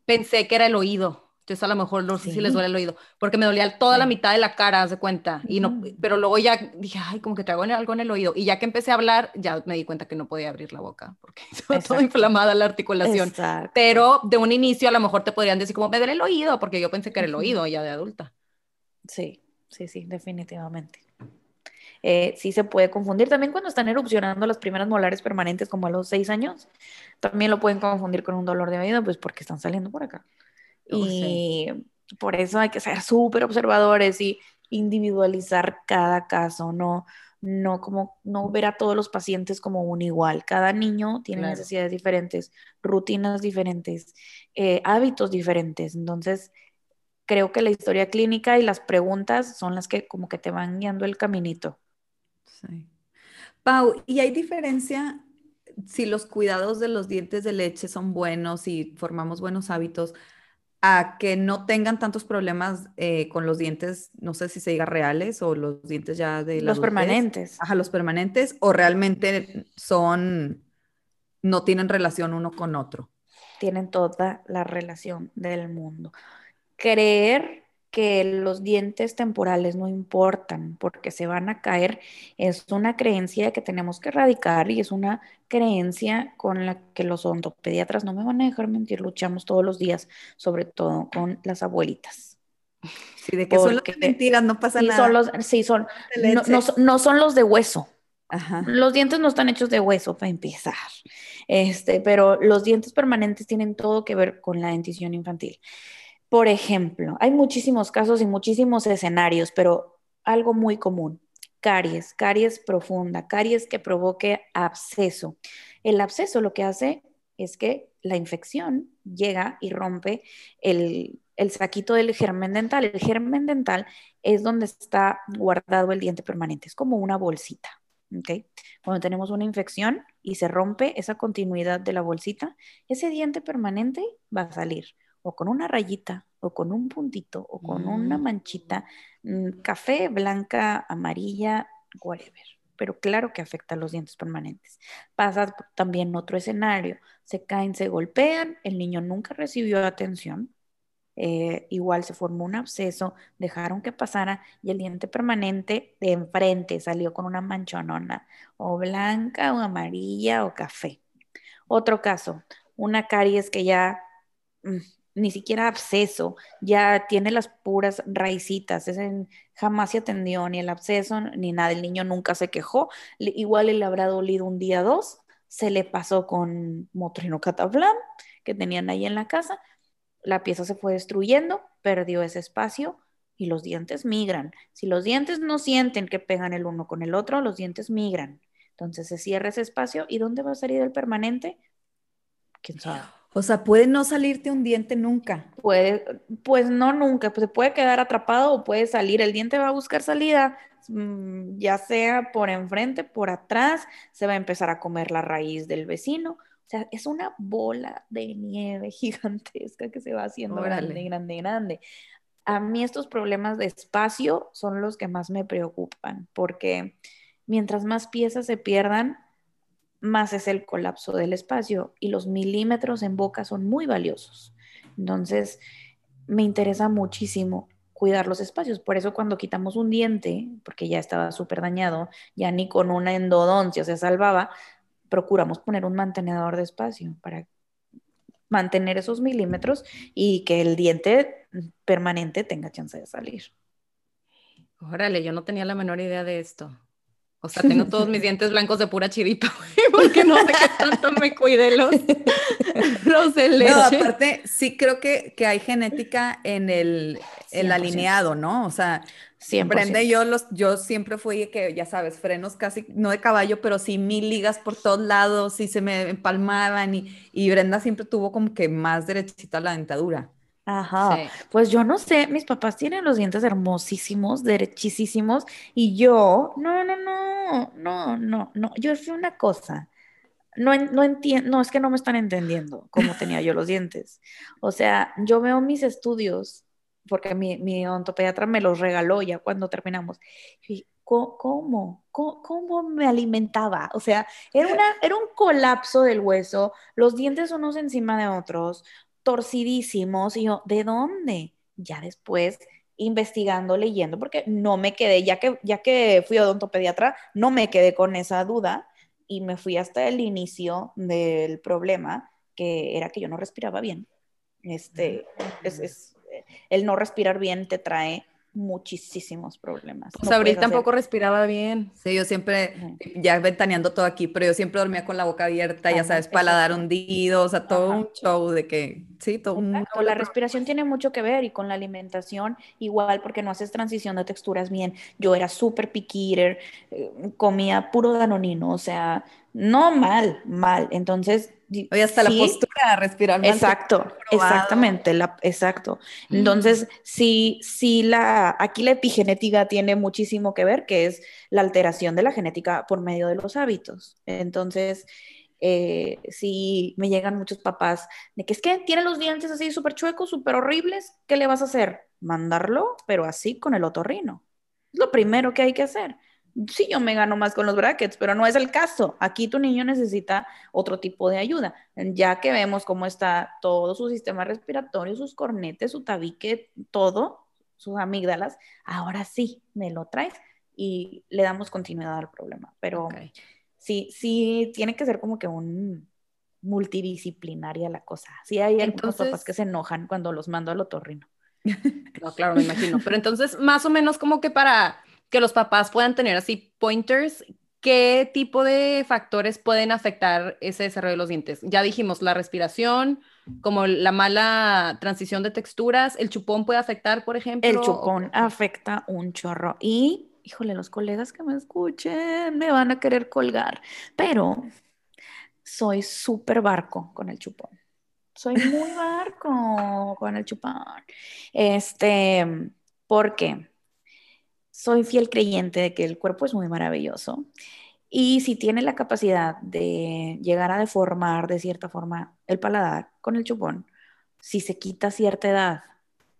pensé que era el oído. Entonces a lo mejor no sé si les duele el oído, porque me dolía toda la mitad de la cara, haz de cuenta. Y no, pero luego ya dije, ay, como que traigo algo en el oído. Y ya que empecé a hablar, ya me di cuenta que no podía abrir la boca, porque [laughs] estaba toda inflamada la articulación. Exacto. Pero de un inicio a lo mejor te podrían decir como, me duele el oído, porque yo pensé que era el oído ya de adulta. Sí, sí, sí, definitivamente. Eh, sí se puede confundir también cuando están erupcionando las primeras molares permanentes como a los seis años. También lo pueden confundir con un dolor de oído, pues porque están saliendo por acá. Oh, sí. Y por eso hay que ser súper observadores y individualizar cada caso, no, no como no ver a todos los pacientes como un igual. Cada niño tiene Claro. necesidades diferentes, rutinas diferentes, eh, hábitos diferentes. Entonces, creo que la historia clínica y las preguntas son las que como que te van guiando el caminito. Sí. Pau, ¿y hay diferencia si los cuidados de los dientes de leche son buenos y formamos buenos hábitos a que no tengan tantos problemas eh, con los dientes, no sé si se diga reales o los dientes ya de la Los adultez? permanentes. Ajá, los permanentes o realmente son, no tienen relación uno con otro. tienen toda la relación del mundo. Creer que los dientes temporales no importan porque se van a caer es una creencia que tenemos que erradicar y es una creencia con la que los odontopediatras, no me van a dejar mentir, luchamos todos los días, sobre todo con las abuelitas. Sí, de que son las Porque- mentiras, no pasa Sí, nada. son los, sí, son, no, no son- no son los de hueso. Ajá. Los dientes no están hechos de hueso para empezar, este, pero los dientes permanentes tienen todo que ver con la dentición infantil. Por ejemplo, hay muchísimos casos y muchísimos escenarios, pero algo muy común, caries, caries profunda, caries que provoque absceso. El absceso lo que hace es que la infección llega y rompe el, el saquito del germen dental. El germen dental es donde está guardado el diente permanente, es como una bolsita. Cuando tenemos una infección y se rompe esa continuidad de la bolsita, ese diente permanente va a salir o con una rayita o con un puntito o con una Mm. manchita mm, café, blanca, amarilla, whatever. Pero claro que afecta a los dientes permanentes. Pasa también otro escenario. Se caen, se golpean, el niño nunca recibió atención, eh, igual se formó un absceso, dejaron que pasara y el diente permanente de enfrente salió con una manchonona, o blanca, o amarilla, o café. Otro caso, una caries que ya mm, ni siquiera absceso, ya tiene las puras raicitas, jamás se atendió ni el absceso ni nada, el niño nunca se quejó, igual le habrá dolido un día dos, se le pasó con motrino cataflán que tenían ahí en la casa, la pieza se fue destruyendo, perdió ese espacio y los dientes migran. Si los dientes no sienten que pegan el uno con el otro, los dientes migran. Entonces se cierra ese espacio y ¿dónde va a salir el permanente? ¿Quién sabe? O sea, puede no salirte un diente nunca. Puede, pues no nunca, pues se puede quedar atrapado o puede salir. El diente va a buscar salida, mm, ya sea por enfrente, por atrás, se va a empezar a comer la raíz del vecino. O sea, es una bola de nieve [laughs] gigantesca que se va haciendo Órale. grande, grande, grande. A mí estos problemas de espacio son los que más me preocupan, porque mientras más piezas se pierdan, más es el colapso del espacio y los milímetros en boca son muy valiosos. Entonces, me interesa muchísimo cuidar los espacios. Por eso cuando quitamos un diente, porque ya estaba súper dañado, ya ni con una endodoncia se salvaba, procuramos poner un mantenedor de espacio para mantener esos milímetros y que el diente permanente tenga chance de salir. Órale, yo no tenía la menor idea de esto. O sea, tengo todos mis dientes blancos de pura chivito, [laughs] porque no sé qué tanto me cuide los, [laughs] los de leche. No, aparte, sí creo que, que hay genética en el, el alineado, ¿no? O sea, siempre. yo, los, yo siempre fui que, ya sabes, frenos casi, no de caballo, pero sí mil ligas por todos lados y se me empalmaban y, y Brenda siempre tuvo como que más derechita la dentadura. Ajá. Pues yo no sé, mis papás tienen los dientes hermosísimos, derechísimos, y yo, no, no, no, no, no, no, yo fui una cosa. No, no entiendo, no, es que no me están entendiendo cómo tenía yo los dientes. O sea, yo veo mis estudios, porque mi, mi odontopediatra me los regaló ya cuando terminamos. Y, ¿cómo? ¿Cómo? ¿Cómo me alimentaba? O sea, era, una, era un colapso del hueso, los dientes unos encima de otros, torcidísimos. Y yo, ¿de dónde? Ya después investigando, leyendo, porque no me quedé, ya que, ya que fui odontopediatra, no me quedé con esa duda y me fui hasta el inicio del problema, que era que yo no respiraba bien. Este, es, es, el no respirar bien te trae muchísimos problemas. Pues tampoco respiraba bien. Sí, yo siempre, ya ventaneando todo aquí, pero yo siempre dormía con la boca abierta, ya sabes, paladar hundido, o sea, todo un show de que, sí, todo un... La respiración tiene mucho que ver y con la alimentación igual, porque no haces transición de texturas bien. Yo era súper picky eater, eh, comía puro danonino, o sea, no mal, mal. Entonces, Oye, hasta la postura, respirar Exacto, exactamente, la, exacto. Mm. Entonces, sí, sí, la, aquí la epigenética tiene muchísimo que ver, que es la alteración de la genética por medio de los hábitos. Entonces, eh, sí, me llegan muchos papás de que es que tiene los dientes así súper chuecos, súper horribles, ¿qué le vas a hacer? Mandarlo, pero así con el otorrino. Es lo primero que hay que hacer sí, yo me gano más con los brackets, pero no es el caso. Aquí tu niño necesita otro tipo de ayuda. Ya que vemos cómo está todo su sistema respiratorio, sus cornetes, su tabique, todo, sus amígdalas, ahora sí, me lo traes y le damos continuidad al problema. Pero sí, sí, tiene que ser como que un multidisciplinaria la cosa. Sí hay algunos papás que se enojan cuando los mando al otorrino. [laughs] No, claro, me imagino. Pero entonces, más o menos como que para que los papás puedan tener así pointers, ¿qué tipo de factores pueden afectar ese desarrollo de los dientes? Ya dijimos, la respiración, como la mala transición de texturas, el chupón puede afectar, por ejemplo. El chupón afecta un chorro y, híjole, los colegas que me escuchen me van a querer colgar, pero soy súper barco con el chupón. Soy muy [laughs] barco con el chupón. Este, ¿por qué? Soy fiel creyente de que el cuerpo es muy maravilloso y si tiene la capacidad de llegar a deformar de cierta forma el paladar con el chupón, si se quita cierta edad,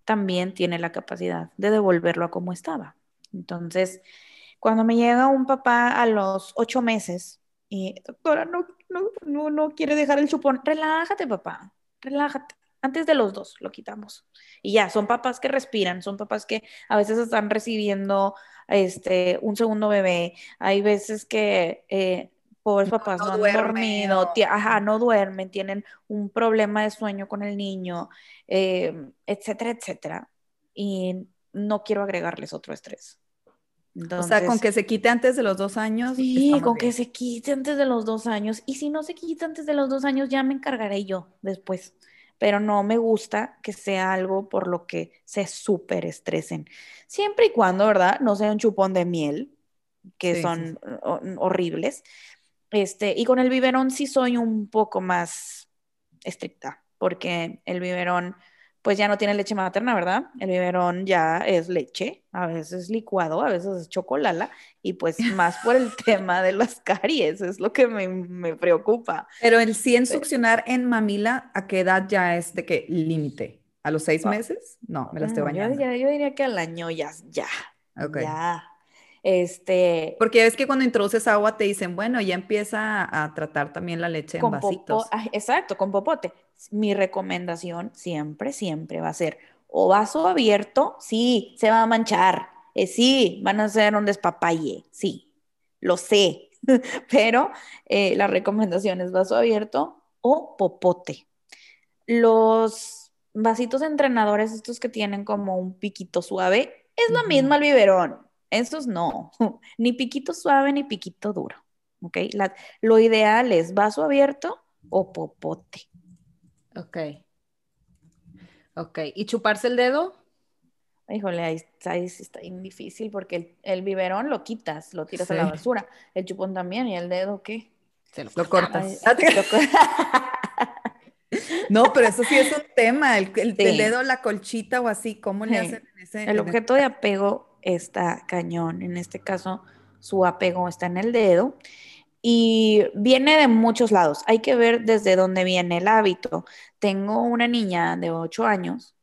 también tiene la capacidad de devolverlo a como estaba. Entonces, cuando me llega un papá a los ocho meses y, doctora, no, no, no, no quiere dejar el chupón, relájate, papá, relájate antes de los dos lo quitamos. Y ya, son papás que respiran, son papás que a veces están recibiendo este, un segundo bebé. Hay veces que eh, pobres papás no, han dormido, ajá, no duermen, tienen un problema de sueño con el niño, eh, etcétera, etcétera. Y no quiero agregarles otro estrés. o sea, con que se quite antes de los dos años. Sí, con que se quite antes de los dos años. Y si no se quita antes de los dos años, ya me encargaré yo después pero no me gusta que sea algo por lo que se súper estresen. Siempre y cuando, ¿verdad? No sea un chupón de miel, que son horribles. Este, y con el biberón sí soy un poco más estricta, porque el biberón pues ya no tiene leche materna, ¿verdad? El biberón ya es leche, a veces licuado, a veces es chocolala, y pues [laughs] más por el tema de las caries, es lo que me, preocupa. Pero el 100 succionar en mamila, ¿a qué edad ya es de qué límite? ¿A los seis meses? No, me la estoy bañando. Yo, diría que al año ya, ya. Ya. Este, Porque es que cuando introduces agua te dicen, bueno, ya empieza a tratar también la leche en vasitos. Ah, exacto, con popote. Mi recomendación siempre, siempre va a ser o vaso abierto, sí, se va a manchar, eh, sí, van a hacer un despapalle, sí, lo sé, [laughs] pero eh, la recomendación es vaso abierto o popote. los vasitos entrenadores, estos que tienen como un piquito suave, es lo mismo al biberón. Esos no, [laughs] ni piquito suave ni piquito duro. ¿Ok? lo ideal es vaso abierto o popote. Ok. Ok. ¿Y chuparse el dedo? Híjole, ahí está, ahí está difícil porque el, biberón lo quitas, lo tiras a la basura. El chupón también, ¿y el dedo qué? Se lo, cortas. no, pero eso sí es un tema, el, dedo, la colchita o así, ¿cómo le hacen en ese? El objeto de apego está cañón, en este caso su apego está en el dedo y viene de muchos lados. Hay que ver desde dónde viene el hábito. Tengo una niña de 8 años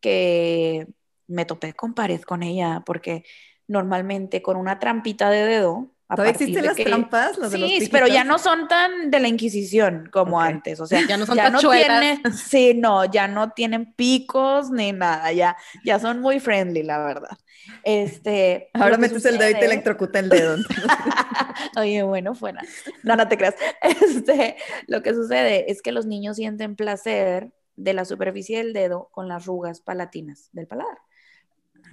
que me topé con pared con ella porque normalmente con una trampita de dedo. ¿Todavía existen las trampas? sí, pero ya no son tan de la Inquisición como antes. O sea, [laughs] ya no son ya no tienen, Sí, no, ya no tienen picos ni nada. Ya, ya son muy friendly, la verdad. Este, [laughs] Ahora metes el dedo y te electrocuta el dedo. [laughs] Oye, bueno, fuera. No, no te creas. Este, lo que sucede es que los niños sienten placer de la superficie del dedo con las rugas palatinas del paladar.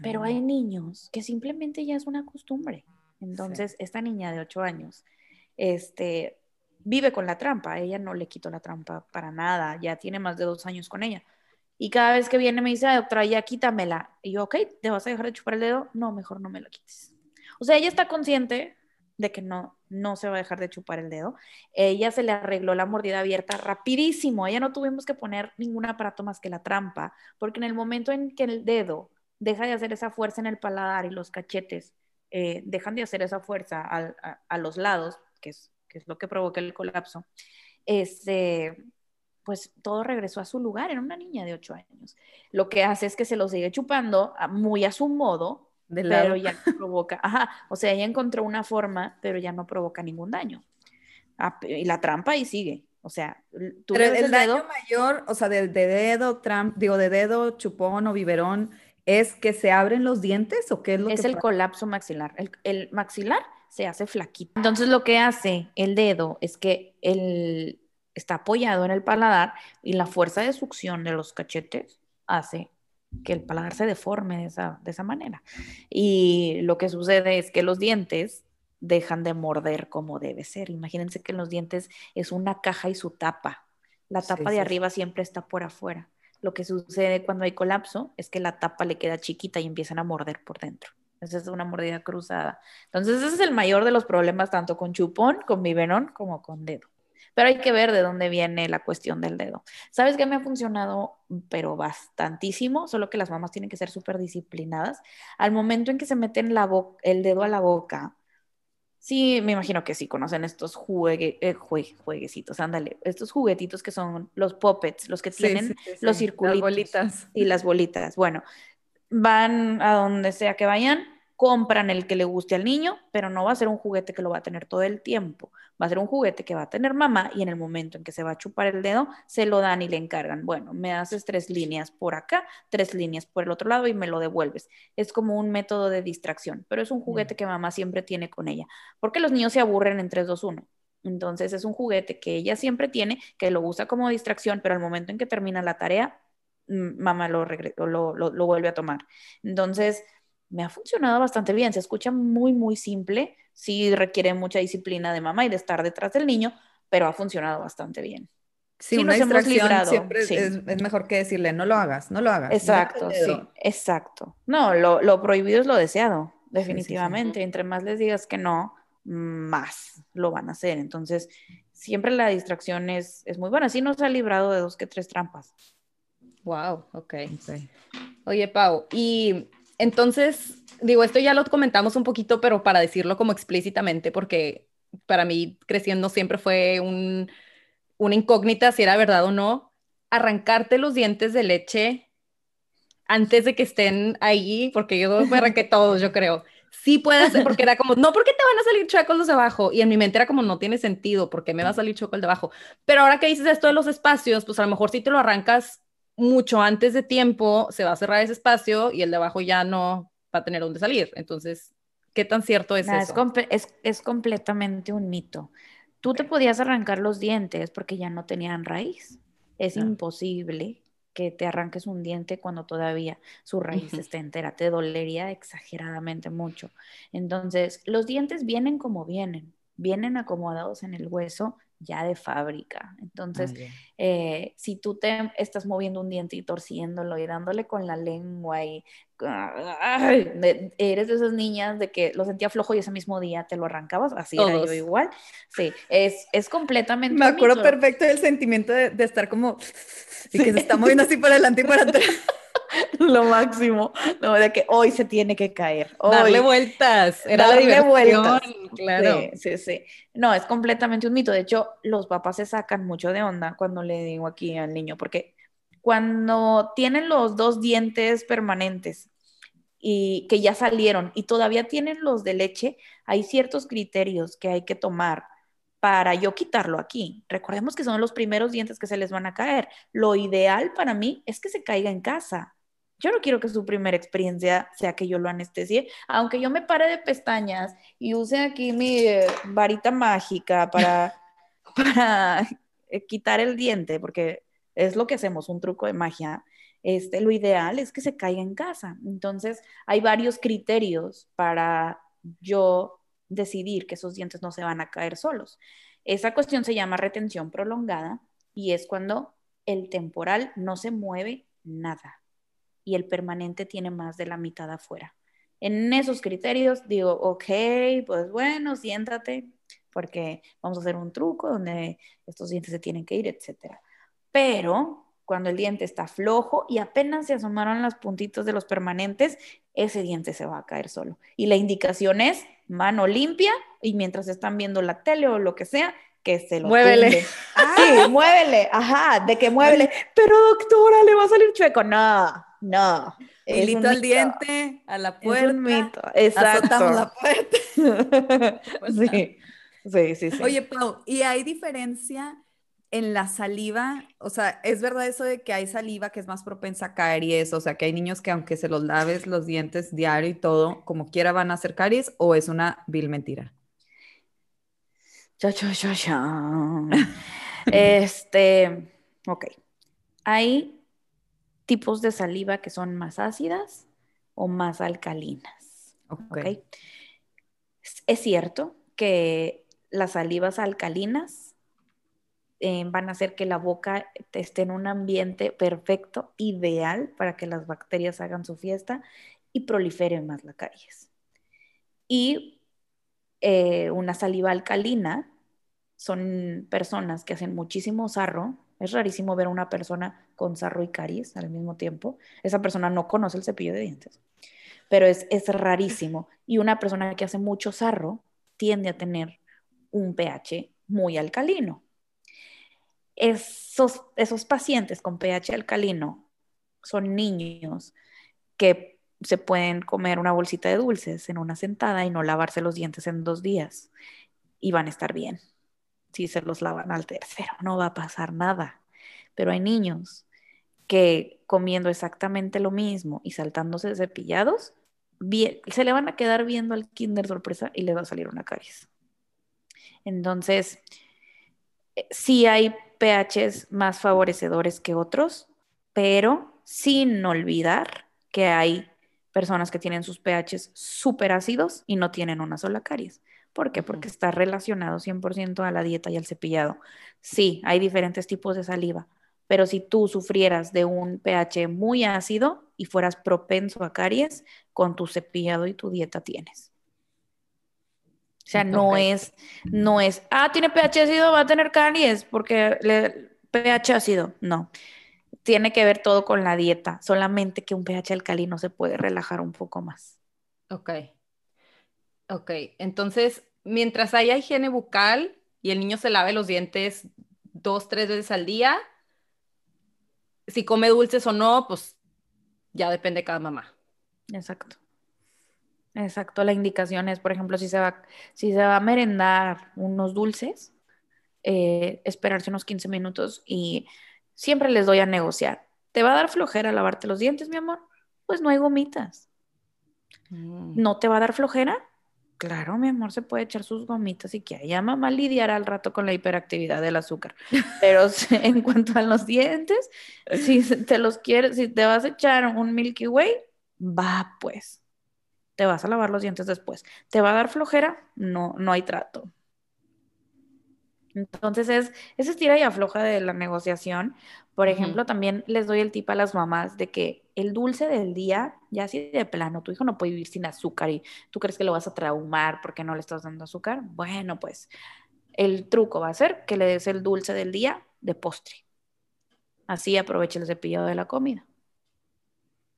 Pero hay niños que simplemente ya es una costumbre. Entonces, esta niña de 8 años, este, vive con la trampa. Ella no le quitó la trampa para nada. Ya tiene más de dos años con ella. Y cada vez que viene me dice, doctora, ya quítamela. Y yo, ok, ¿te vas a dejar de chupar el dedo? No, mejor no me lo quites. O sea, ella está consciente de que no, no se va a dejar de chupar el dedo. Ella se le arregló la mordida abierta rapidísimo. Ella no tuvimos que poner ningún aparato más que la trampa, porque en el momento en que el dedo deja de hacer esa fuerza en el paladar y los cachetes eh, dejan de hacer esa fuerza a, los lados, que es, que es, lo que provoca el colapso, este, pues todo regresó a su lugar. Era una niña de 8 años. Lo que hace es que se lo sigue chupando muy a su modo, pero ya no provoca, ajá, o sea, ella encontró una forma, pero ya no provoca ningún daño. Ah, y la trampa ahí sigue. O sea, tú pero el, daño mayor, o sea, de, de dedo, tramp, digo, de dedo, chupón o biberón, ¿Es que se abren los dientes o qué es lo es que el colapso maxilar. El, maxilar se hace flaquito. Entonces lo que hace el dedo es que él está apoyado en el paladar y la fuerza de succión de los cachetes hace que el paladar se deforme de esa, de esa manera. Y lo que sucede es que los dientes dejan de morder como debe ser. Imagínense que los dientes es una caja y su tapa. La tapa de arriba siempre está por afuera lo que sucede cuando hay colapso es que la tapa le queda chiquita y empiezan a morder por dentro. Esa es una mordida cruzada. Entonces, ese es el mayor de los problemas, tanto con chupón, con biberón, como con dedo. Pero hay que ver de dónde viene la cuestión del dedo. ¿Sabes qué me ha funcionado? Pero bastantísimo, solo que las mamás tienen que ser súper disciplinadas. Al momento en que se meten el dedo a la boca, Sí, me imagino que sí conocen estos juegue, eh, jueguecitos, ándale, estos juguetitos que son los puppets, los que tienen los circulitos. Las bolitas. Y las bolitas. Bueno, van a donde sea que vayan, compran el que le guste al niño, pero no va a ser un juguete que lo va a tener todo el tiempo. Va a ser un juguete que va a tener mamá y en el momento en que se va a chupar el dedo, se lo dan y le encargan. Bueno, me haces tres líneas por acá, tres líneas por el otro lado y me lo devuelves. Es como un método de distracción, pero es un juguete que mamá siempre tiene con ella, porque los niños se aburren en 3, 2, 1. Entonces es un juguete que ella siempre tiene, que lo usa como distracción, pero al momento en que termina la tarea, mm, mamá lo, lo, lo, lo vuelve a tomar. Entonces, me ha funcionado bastante bien. Se escucha muy, muy simple. Sí requiere mucha disciplina de mamá y de estar detrás del niño, pero ha funcionado bastante bien. Sí, una distracción siempre es, mejor que decirle, no lo hagas, no lo hagas. Exacto, sí, exacto. No, lo, prohibido es lo deseado, definitivamente. Entre más les digas que no, más lo van a hacer. Entonces, siempre la distracción es, es muy buena. Así nos ha librado de dos que tres trampas. Wow, ok. Oye, Pau, y entonces, digo, esto ya lo comentamos un poquito, pero para decirlo como explícitamente, porque para mí creciendo siempre fue un, una incógnita si era verdad o no, arrancarte los dientes de leche antes de que estén ahí, porque yo me arranqué todos, yo creo. Sí puede ser, porque era como, no, ¿por qué te van a salir chuecos los de abajo? Y en mi mente era como, no tiene sentido, porque me va a salir chueco el de abajo? Pero ahora que dices esto de los espacios, pues a lo mejor si te lo arrancas mucho antes de tiempo se va a cerrar ese espacio y el de abajo ya no va a tener dónde salir. Entonces, ¿qué tan cierto es eso? Es, es, completamente un mito. Tú te podías arrancar los dientes porque ya no tenían raíz. Es imposible que te arranques un diente cuando todavía su raíz está entera. Te dolería exageradamente mucho. Entonces, los dientes vienen como vienen, vienen acomodados en el hueso ya de fábrica. Entonces, Ah, eh, si tú te estás moviendo un diente y torciéndolo y dándole con la lengua y ay, de- eres de esas niñas de que lo sentía flojo y ese mismo día te lo arrancabas, así era yo igual. Sí, es, es completamente Me acuerdo perfecto del sentimiento de, de estar como y que se está moviendo así para adelante y para [laughs] atrás. [laughs] lo máximo, no, de que hoy se tiene que caer. Darle vueltas. Era Darle la vueltas. Claro. Sí, sí, sí. No, es completamente un mito. De hecho, los papás se sacan mucho de onda cuando le digo aquí al niño, porque cuando tienen los dos dientes permanentes y que ya salieron y todavía tienen los de leche, hay ciertos criterios que hay que tomar para yo quitarlo aquí. Recordemos que son los primeros dientes que se les van a caer. Lo ideal para mí es que se caiga en casa. Yo no quiero que su primera experiencia sea que yo lo anestesie, aunque yo me pare de pestañas y use aquí mi eh, varita mágica [laughs] para, eh, quitar el diente, porque es lo que hacemos, un truco de magia. Este, lo ideal es que se caiga en casa. Entonces, hay varios criterios para yo decidir que esos dientes no se van a caer solos. Esa cuestión se llama retención prolongada y es cuando el temporal no se mueve nada y el permanente tiene más de la mitad afuera. En esos criterios digo, ok, pues bueno, siéntate, porque vamos a hacer un truco donde estos dientes se tienen que ir, etc. Pero cuando el diente está flojo y apenas se asomaron las puntitos de los permanentes, ese diente se va a caer solo. Y la indicación es mano limpia y mientras están viendo la tele o lo que sea, que se lo Muévele. tumben. [laughs] Sí, muévele, ajá, de que muévele. Pero doctora, le va a salir chueco. No, no. es Hilito al mito, diente, a la Es puerta. un mito, Azotamos la exacto. [laughs] puerta. sí, sí, sí, sí. Oye, Pau, ¿y hay diferencia en la saliva? O sea, ¿es verdad eso de que hay saliva que es más propensa a caries? O sea, que hay niños que aunque se los laves los dientes diario y todo, como quiera van a hacer caries, ¿o es una vil mentira? Cha, cha, cha, cha. [laughs] Este, ok. Hay tipos de saliva que son más ácidas o más alcalinas. Ok. ¿ok? Es- cierto que las salivas alcalinas eh, van a hacer que la boca esté en un ambiente perfecto, ideal para que las bacterias hagan su fiesta y proliferen más la caries. Y eh, una saliva alcalina son personas que hacen muchísimo sarro. Es rarísimo ver a una persona con sarro y caries al mismo tiempo. Esa persona no conoce el cepillo de dientes, pero es, es rarísimo. Y una persona que hace mucho sarro tiende a tener un pH muy alcalino. Esos, esos pacientes con pH alcalino son niños que se pueden comer una bolsita de dulces en una sentada y no lavarse los dientes en dos días y van a estar bien. Si se los lavan al tercero, no va a pasar nada. Pero hay niños que comiendo exactamente lo mismo y saltándose cepillados, bien, se le van a quedar viendo al kinder sorpresa y le va a salir una caries. Entonces, eh, sí hay pHs más favorecedores que otros, pero sin olvidar que hay personas que tienen sus pHs súper ácidos y no tienen una sola caries. ¿Por qué? Porque está relacionado 100% a la dieta y al cepillado. Sí, hay diferentes tipos de saliva, pero si tú sufrieras de un pH muy ácido y fueras propenso a caries, con tu cepillado y tu dieta tienes. O sea, no es, no es, ah, tiene pH ácido, va a tener caries porque le, pH ácido. No, tiene que ver todo con la dieta, solamente que un pH alcalino se puede relajar un poco más. Ok. Ok. Entonces, mientras haya higiene bucal y el niño se lave los dientes dos, tres veces al día, si come dulces o no, pues ya depende de cada mamá. Exacto. Exacto, la indicación es, por ejemplo, si se va, si se va a merendar unos dulces, eh, esperarse unos 15 minutos y siempre les doy a negociar. ¿Te va a dar flojera lavarte los dientes, mi amor? Pues no hay gomitas. Mm. ¿No te va a dar flojera? Claro, mi amor, se puede echar sus gomitas y que ya mamá lidiará al rato con la hiperactividad del azúcar. Pero [laughs] en cuanto a los dientes, si [laughs] te los quieres, si te vas a echar un Milky Way, va pues. Te vas a lavar los dientes después. ¿Te va a dar flojera? No, no hay trato. Entonces es, es estira y afloja de la negociación. Por ejemplo, también les doy el tip a las mamás de que el dulce del día, ya así de plano, tu hijo no puede vivir sin azúcar y tú crees que lo vas a traumar porque no le estás dando azúcar. Bueno, pues el truco va a ser que le des el dulce del día de postre. Así aprovecha el cepillado de la comida.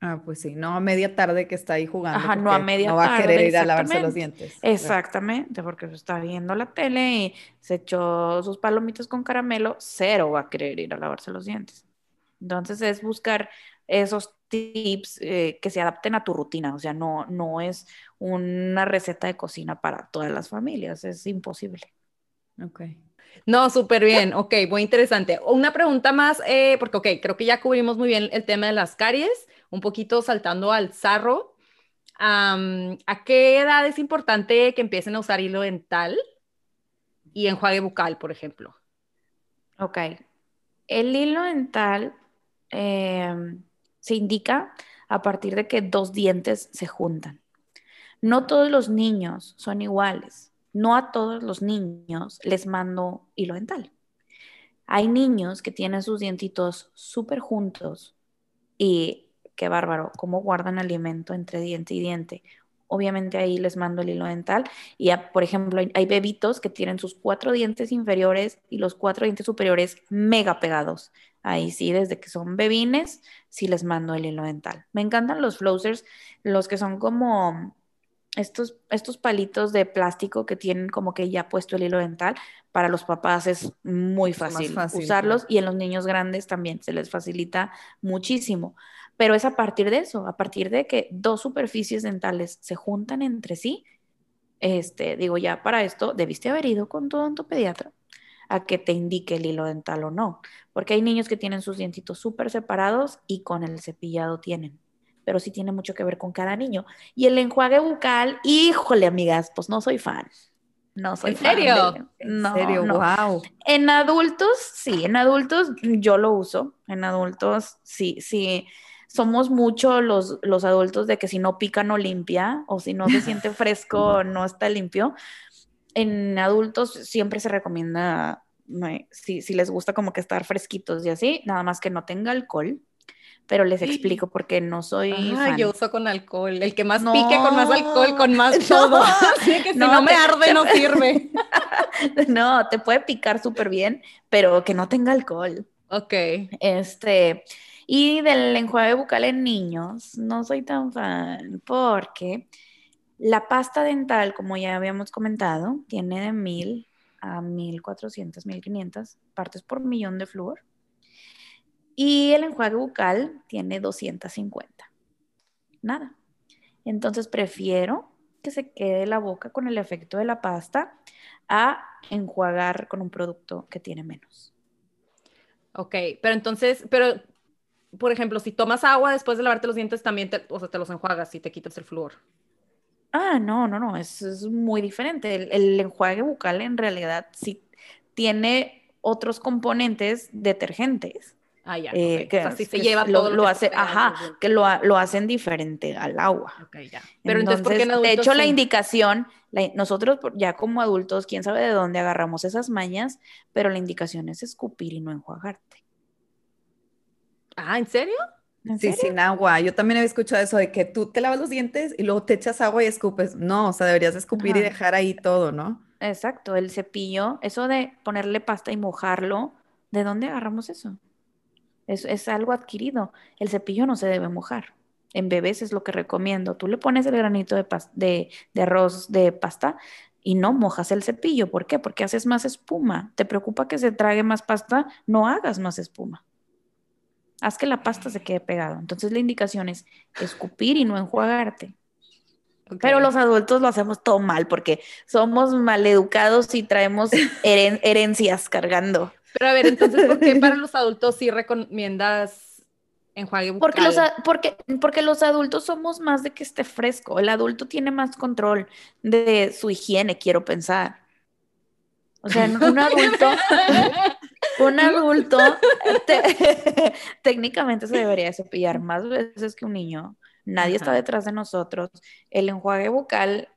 Ah, pues sí, no a media tarde que está ahí jugando. Ajá, no a media tarde. No va a querer ir a lavarse los dientes. Exactamente, porque está viendo la tele y se echó sus palomitas con caramelo, cero va a querer ir a lavarse los dientes. Entonces es buscar esos tips eh, que se adapten a tu rutina, o sea, no, no es una receta de cocina para todas las familias, es imposible. Ok. No, súper bien, ok, muy interesante. Una pregunta más, eh, porque ok, creo que ya cubrimos muy bien el tema de las caries un poquito saltando al sarro. ¿A qué edad es importante que empiecen a usar hilo dental y enjuague bucal, por ejemplo? Ok. El hilo dental em, se indica a partir de que dos dientes se juntan. No todos los niños son iguales. No a todos los niños les mando hilo dental. Hay niños que tienen sus dientitos súper juntos y qué bárbaro, cómo guardan alimento entre diente y diente. Obviamente ahí les mando el hilo dental y, por ejemplo, hay, bebitos que tienen sus cuatro dientes inferiores y los cuatro dientes superiores mega pegados. Ahí sí, desde que son bebines, sí les mando el hilo dental. Me encantan los flossers, los que son como estos, estos palitos de plástico que tienen como que ya puesto el hilo dental, para los papás es muy fácil, usarlos y en los niños grandes también se les facilita muchísimo pero es a partir de eso, a partir de que dos superficies dentales se juntan entre sí. Este, digo, ya para esto debiste haber ido con tu odontopediatra a que te indique el hilo dental o no, porque hay niños que tienen sus dientitos súper separados y con el cepillado tienen, pero sí tiene mucho que ver con cada niño. Y el enjuague bucal, híjole, amigas, pues no soy fan. No soy ¿En serio? ¿En serio? Wow. En adultos, sí, en adultos yo lo uso. En adultos, sí, sí somos mucho los, los adultos de que si no pica no limpia o si no se siente [laughs] fresco no está limpio. En adultos siempre se recomienda, si, si les gusta como que estar fresquitos y así, nada más que no tenga alcohol pero les explico porque no soy. Ah, yo uso con alcohol. El que más pique con más alcohol, con [laughs] más todo. [laughs] Así que si no, me arde, no sirve. no, te puede picar súper bien, pero que no tenga alcohol. Ok. Este, y del enjuague bucal en niños, no soy tan fan porque la pasta dental, como ya habíamos comentado, tiene de 1000 a 1400, 1500 partes por millón de flúor. Y el enjuague bucal tiene 250. Nada. Entonces prefiero que se quede la boca con el efecto de la pasta a enjuagar con un producto que tiene menos. Ok, pero entonces, pero por ejemplo, si tomas agua después de lavarte los dientes, también te, o sea, te los enjuagas y te quitas el flúor. Ah, no, no, no, es, es muy diferente. El, enjuague bucal en realidad sí tiene otros componentes detergentes. Ah, ya, eh, que, se lleva todo lo, hace, ajá, que lo, lo, hacen diferente al agua. Okay, ya. Pero entonces, ¿por qué de hecho, la indicación, nosotros ya como adultos, quién sabe de dónde agarramos esas mañas, pero la indicación es escupir y no enjuagarte. Ah, ¿en serio? sí, sin agua. Yo también había escuchado eso de que tú te lavas los dientes y luego te echas agua y escupes. No, o sea, deberías escupir y dejar ahí todo, ¿no? Exacto, el cepillo, eso de ponerle pasta y mojarlo, ¿de dónde agarramos eso? Es, es algo adquirido. El cepillo no se debe mojar. En bebés es lo que recomiendo. Tú le pones el granito de, de, de arroz de pasta y no mojas el cepillo. ¿Por qué? Porque haces más espuma. ¿Te preocupa que se trague más pasta? No hagas más espuma haz que la pasta se quede pegada. Entonces la indicación es escupir y no enjuagarte. Pero los adultos lo hacemos todo mal porque somos maleducados y traemos [laughs] herencias cargando. Pero a ver, entonces, ¿por qué para los adultos sí recomiendas enjuague bucal. Porque los, porque, porque los adultos somos más de que esté fresco. El adulto tiene más control de su higiene, quiero pensar. O sea, [laughs] un adulto, [laughs] un adulto [laughs] [laughs] técnicamente se debería cepillar más veces que un niño. Nadie está detrás de nosotros. El enjuague bucal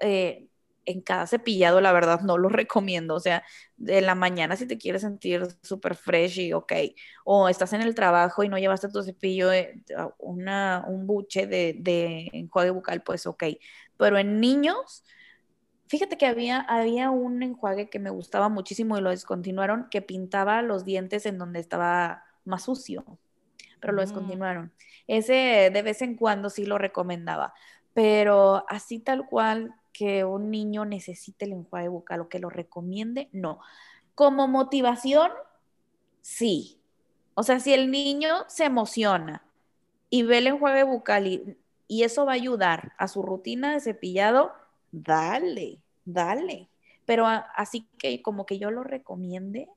eh, en cada cepillado, la verdad, no lo recomiendo. O sea, de la mañana si te quieres sentir súper fresh y ok, o estás en el trabajo y no llevaste tu cepillo, eh, una, un buche de, de, enjuague bucal, pues ok. Pero en niños, fíjate que había, había un enjuague que me gustaba muchísimo y lo descontinuaron, que pintaba los dientes en donde estaba más sucio, pero lo mm. descontinuaron. Ese de vez en cuando sí lo recomendaba, pero así tal cual que un niño necesite el enjuague bucal o que lo recomiende, no. Como motivación, sí. O sea, si el niño se emociona y ve el enjuague bucal y, eso va a ayudar a su rutina de cepillado, dale, dale. Pero así que como que yo lo recomiende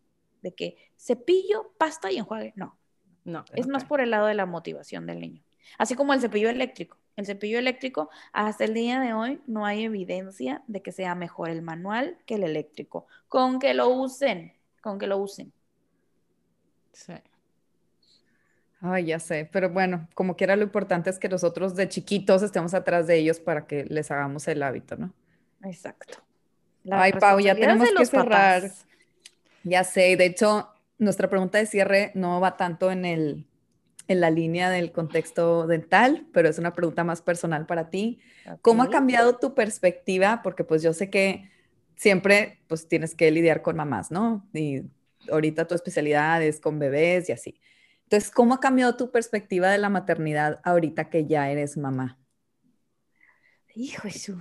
de que cepillo, pasta y enjuague, no. No. Es más por el lado de la motivación del niño. Así como el cepillo eléctrico. El cepillo eléctrico, hasta el día de hoy, no hay evidencia de que sea mejor el manual que el eléctrico. Con que lo usen, con que lo usen. Sí. Ay, ya sé, pero bueno, como quiera lo importante es que nosotros de chiquitos estemos atrás de ellos para que les hagamos el hábito, ¿no? Exacto. Ay, Pau, ya tenemos que cerrar. Ya sé, de hecho, nuestra pregunta de cierre no va tanto en el, en la línea del contexto dental, pero es una pregunta más personal para ti. ¿Cómo ha cambiado tu perspectiva? Porque pues yo sé que siempre pues tienes que lidiar con mamás, ¿no? Y ahorita tu especialidad es con bebés y así. Entonces, ¿cómo ha cambiado tu perspectiva de la maternidad ahorita que ya eres mamá? Hijo Jesús.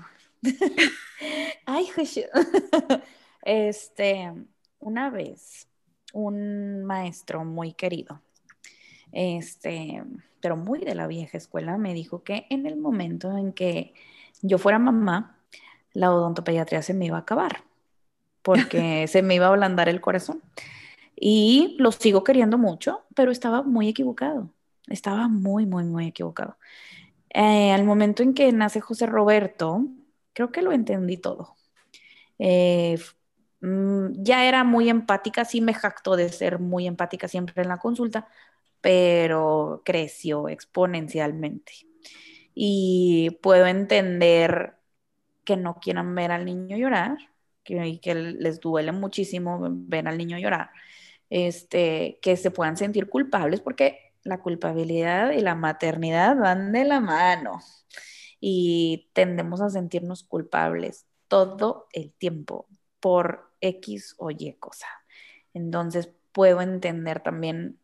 [laughs] Ay. [laughs] Este, una vez, un maestro muy querido este, pero muy de la vieja escuela, me dijo que en el momento en que yo fuera mamá, la odontopediatría se me iba a acabar, porque [laughs] se me iba a ablandar el corazón. Y lo sigo queriendo mucho, pero estaba muy equivocado. Estaba muy, muy, muy equivocado. Eh, al momento en que nace José Roberto, creo que lo entendí todo. Eh, mm, ya era muy empática, sí me jacto de ser muy empática siempre en la consulta, pero creció exponencialmente. Y puedo entender que no quieran ver al niño llorar, que, les duele muchísimo ver al niño llorar, este, que se puedan sentir culpables porque la culpabilidad y la maternidad van de la mano y tendemos a sentirnos culpables todo el tiempo por X o Y cosa. Entonces puedo entender también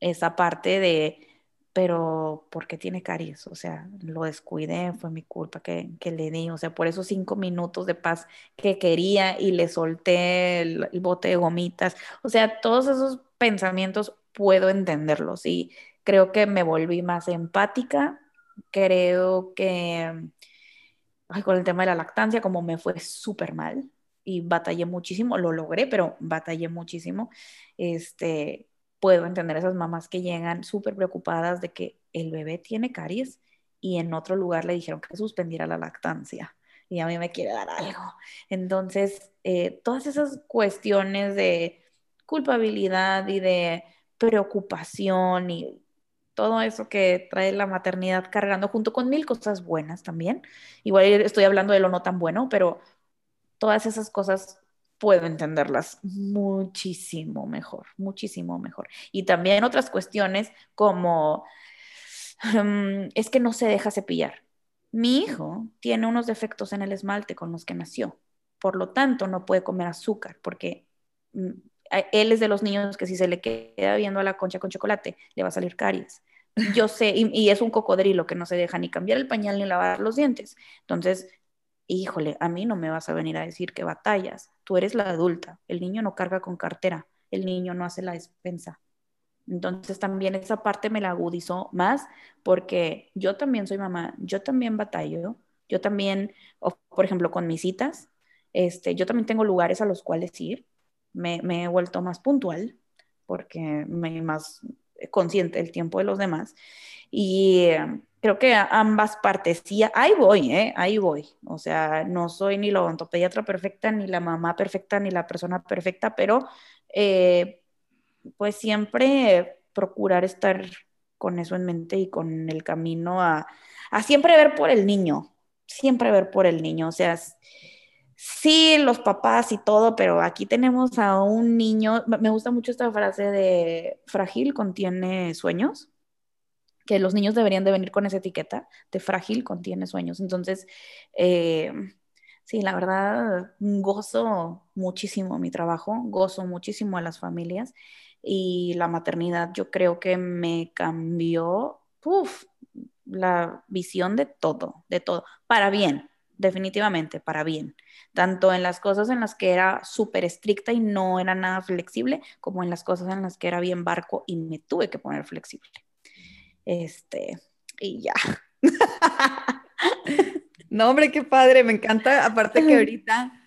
esa parte de, pero ¿por qué tiene caries? O sea, lo descuidé, fue mi culpa que, le di, o sea, por esos cinco minutos de paz que quería y le solté el, bote de gomitas, o sea, todos esos pensamientos puedo entenderlos y creo que me volví más empática, creo que con el tema de la lactancia, como me fue súper mal y batallé muchísimo, lo logré, pero batallé muchísimo, este, puedo entender esas mamás que llegan súper preocupadas de que el bebé tiene caries y en otro lugar le dijeron que suspendiera la lactancia y a mí me quiere dar algo. Entonces, eh, todas esas cuestiones de culpabilidad y de preocupación y todo eso que trae la maternidad cargando junto con mil cosas buenas también. Igual estoy hablando de lo no tan bueno, pero todas esas cosas puedo entenderlas muchísimo mejor, muchísimo mejor. Y también otras cuestiones como mm, es que no se deja cepillar. Mi hijo tiene unos defectos en el esmalte con los que nació, por lo tanto no puede comer azúcar porque mm, él es de los niños que si se le queda viendo a la concha con chocolate le va a salir caries. Yo sé, y, es un cocodrilo que no se deja ni cambiar el pañal ni lavar los dientes. Entonces, híjole, a mí no me vas a venir a decir que batallas, tú eres la adulta, el niño no carga con cartera, el niño no hace la despensa. Entonces también esa parte me la agudizó más porque yo también soy mamá, yo también batallo, yo también, por ejemplo, con mis citas, este, yo también tengo lugares a los cuales ir, me, he vuelto más puntual porque me más consciente del tiempo de los demás. Y eh, creo que ambas partes, sí, ahí voy, ¿eh? ahí voy. O sea, no soy ni la odontopediatra perfecta, ni la mamá perfecta, ni la persona perfecta, pero eh, pues siempre procurar estar con eso en mente y con el camino a, a siempre ver por el niño, siempre ver por el niño. O sea, sí, los papás y todo, pero aquí tenemos a un niño, me gusta mucho esta frase de frágil contiene sueños, que los niños deberían de venir con esa etiqueta de frágil contiene sueños. Entonces, eh, sí, la verdad, gozo muchísimo mi trabajo, gozo muchísimo a las familias y la maternidad yo creo que me cambió, la visión de todo, de todo, para bien, definitivamente, para bien. Tanto en las cosas en las que era súper estricta y no era nada flexible, como en las cosas en las que era bien barco y me tuve que poner flexible. Este, y ya. [laughs] no, hombre, qué padre, me encanta, aparte que [clears throat] ahorita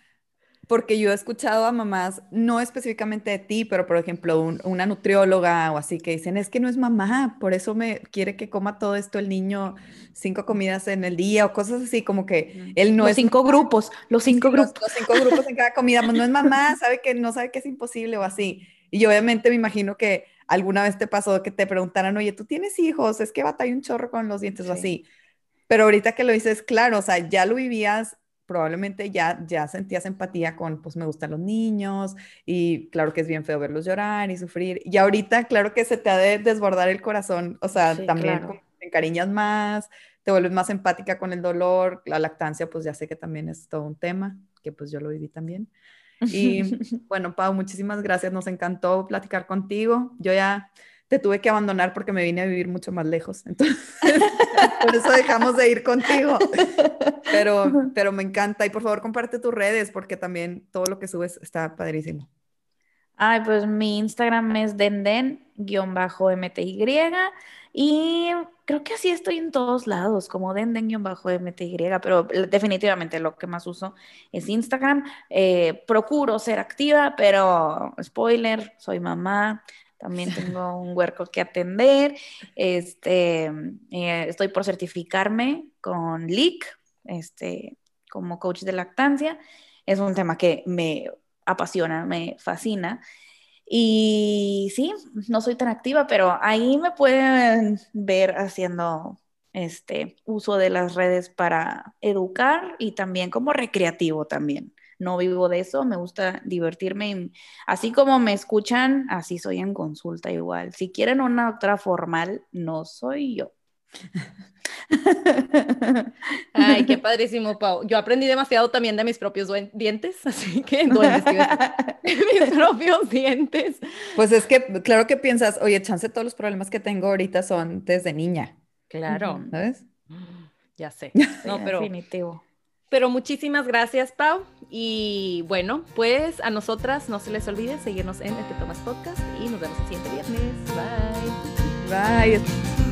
porque yo he escuchado a mamás, no específicamente de ti, pero por ejemplo, una nutrióloga o así que dicen, es que no es mamá, por eso me quiere que coma todo esto el niño cinco comidas en el día o cosas así, como que él no los es... cinco grupos, los cinco grupos. Los, cinco grupos en cada comida, pues no es mamá, [laughs] sabe que no sabe que es imposible o así. Y obviamente me imagino que alguna vez te pasó que te preguntaran, oye, ¿tú tienes hijos? Es que batalla un chorro con los dientes o así. Pero ahorita que lo dices, claro, o sea, ya lo vivías probablemente ya, ya sentías empatía con, pues me gustan los niños y claro que es bien feo verlos llorar y sufrir. Y ahorita, claro que se te ha de desbordar el corazón, o sea, también te encariñas más, te vuelves más empática con el dolor, la lactancia, pues ya sé que también es todo un tema, que pues yo lo viví también. Y [laughs] bueno, Pau, muchísimas gracias, nos encantó platicar contigo. Yo ya te tuve que abandonar porque me vine a vivir mucho más lejos. Entonces, [laughs] por eso dejamos de ir contigo. Pero, pero me encanta. Y por favor, comparte tus redes porque también todo lo que subes está padrísimo. Ay, pues mi Instagram es denden-mty y creo que así estoy en todos lados, como denden-mty, pero definitivamente lo que más uso es Instagram. Eh, procuro ser activa, pero spoiler, soy mamá, también [laughs] tengo un huerco que atender. Este, eh, estoy por certificarme con LIC, este, como coach de lactancia. Es un tema que me apasiona, me fascina. Y sí, no soy tan activa, pero ahí me pueden ver haciendo este uso de las redes para educar y también como recreativo también no vivo de eso, me gusta divertirme. así como me escuchan, así soy en consulta igual. Si quieren una doctora formal, no soy yo. [laughs] Ay, qué padrísimo, Pau. Yo aprendí demasiado también de mis propios dientes, [laughs] así que [laughs] mis propios dientes. Pues es que, claro que piensas, oye, chance, todos los problemas que tengo ahorita son desde niña. Claro. ¿Sabes? Ya sé. No, pero. Definitivo. Pero muchísimas gracias, Pau. Y bueno, pues a nosotras no se les olvide seguirnos en el que tomas podcast y nos vemos el siguiente viernes. Bye. Bye.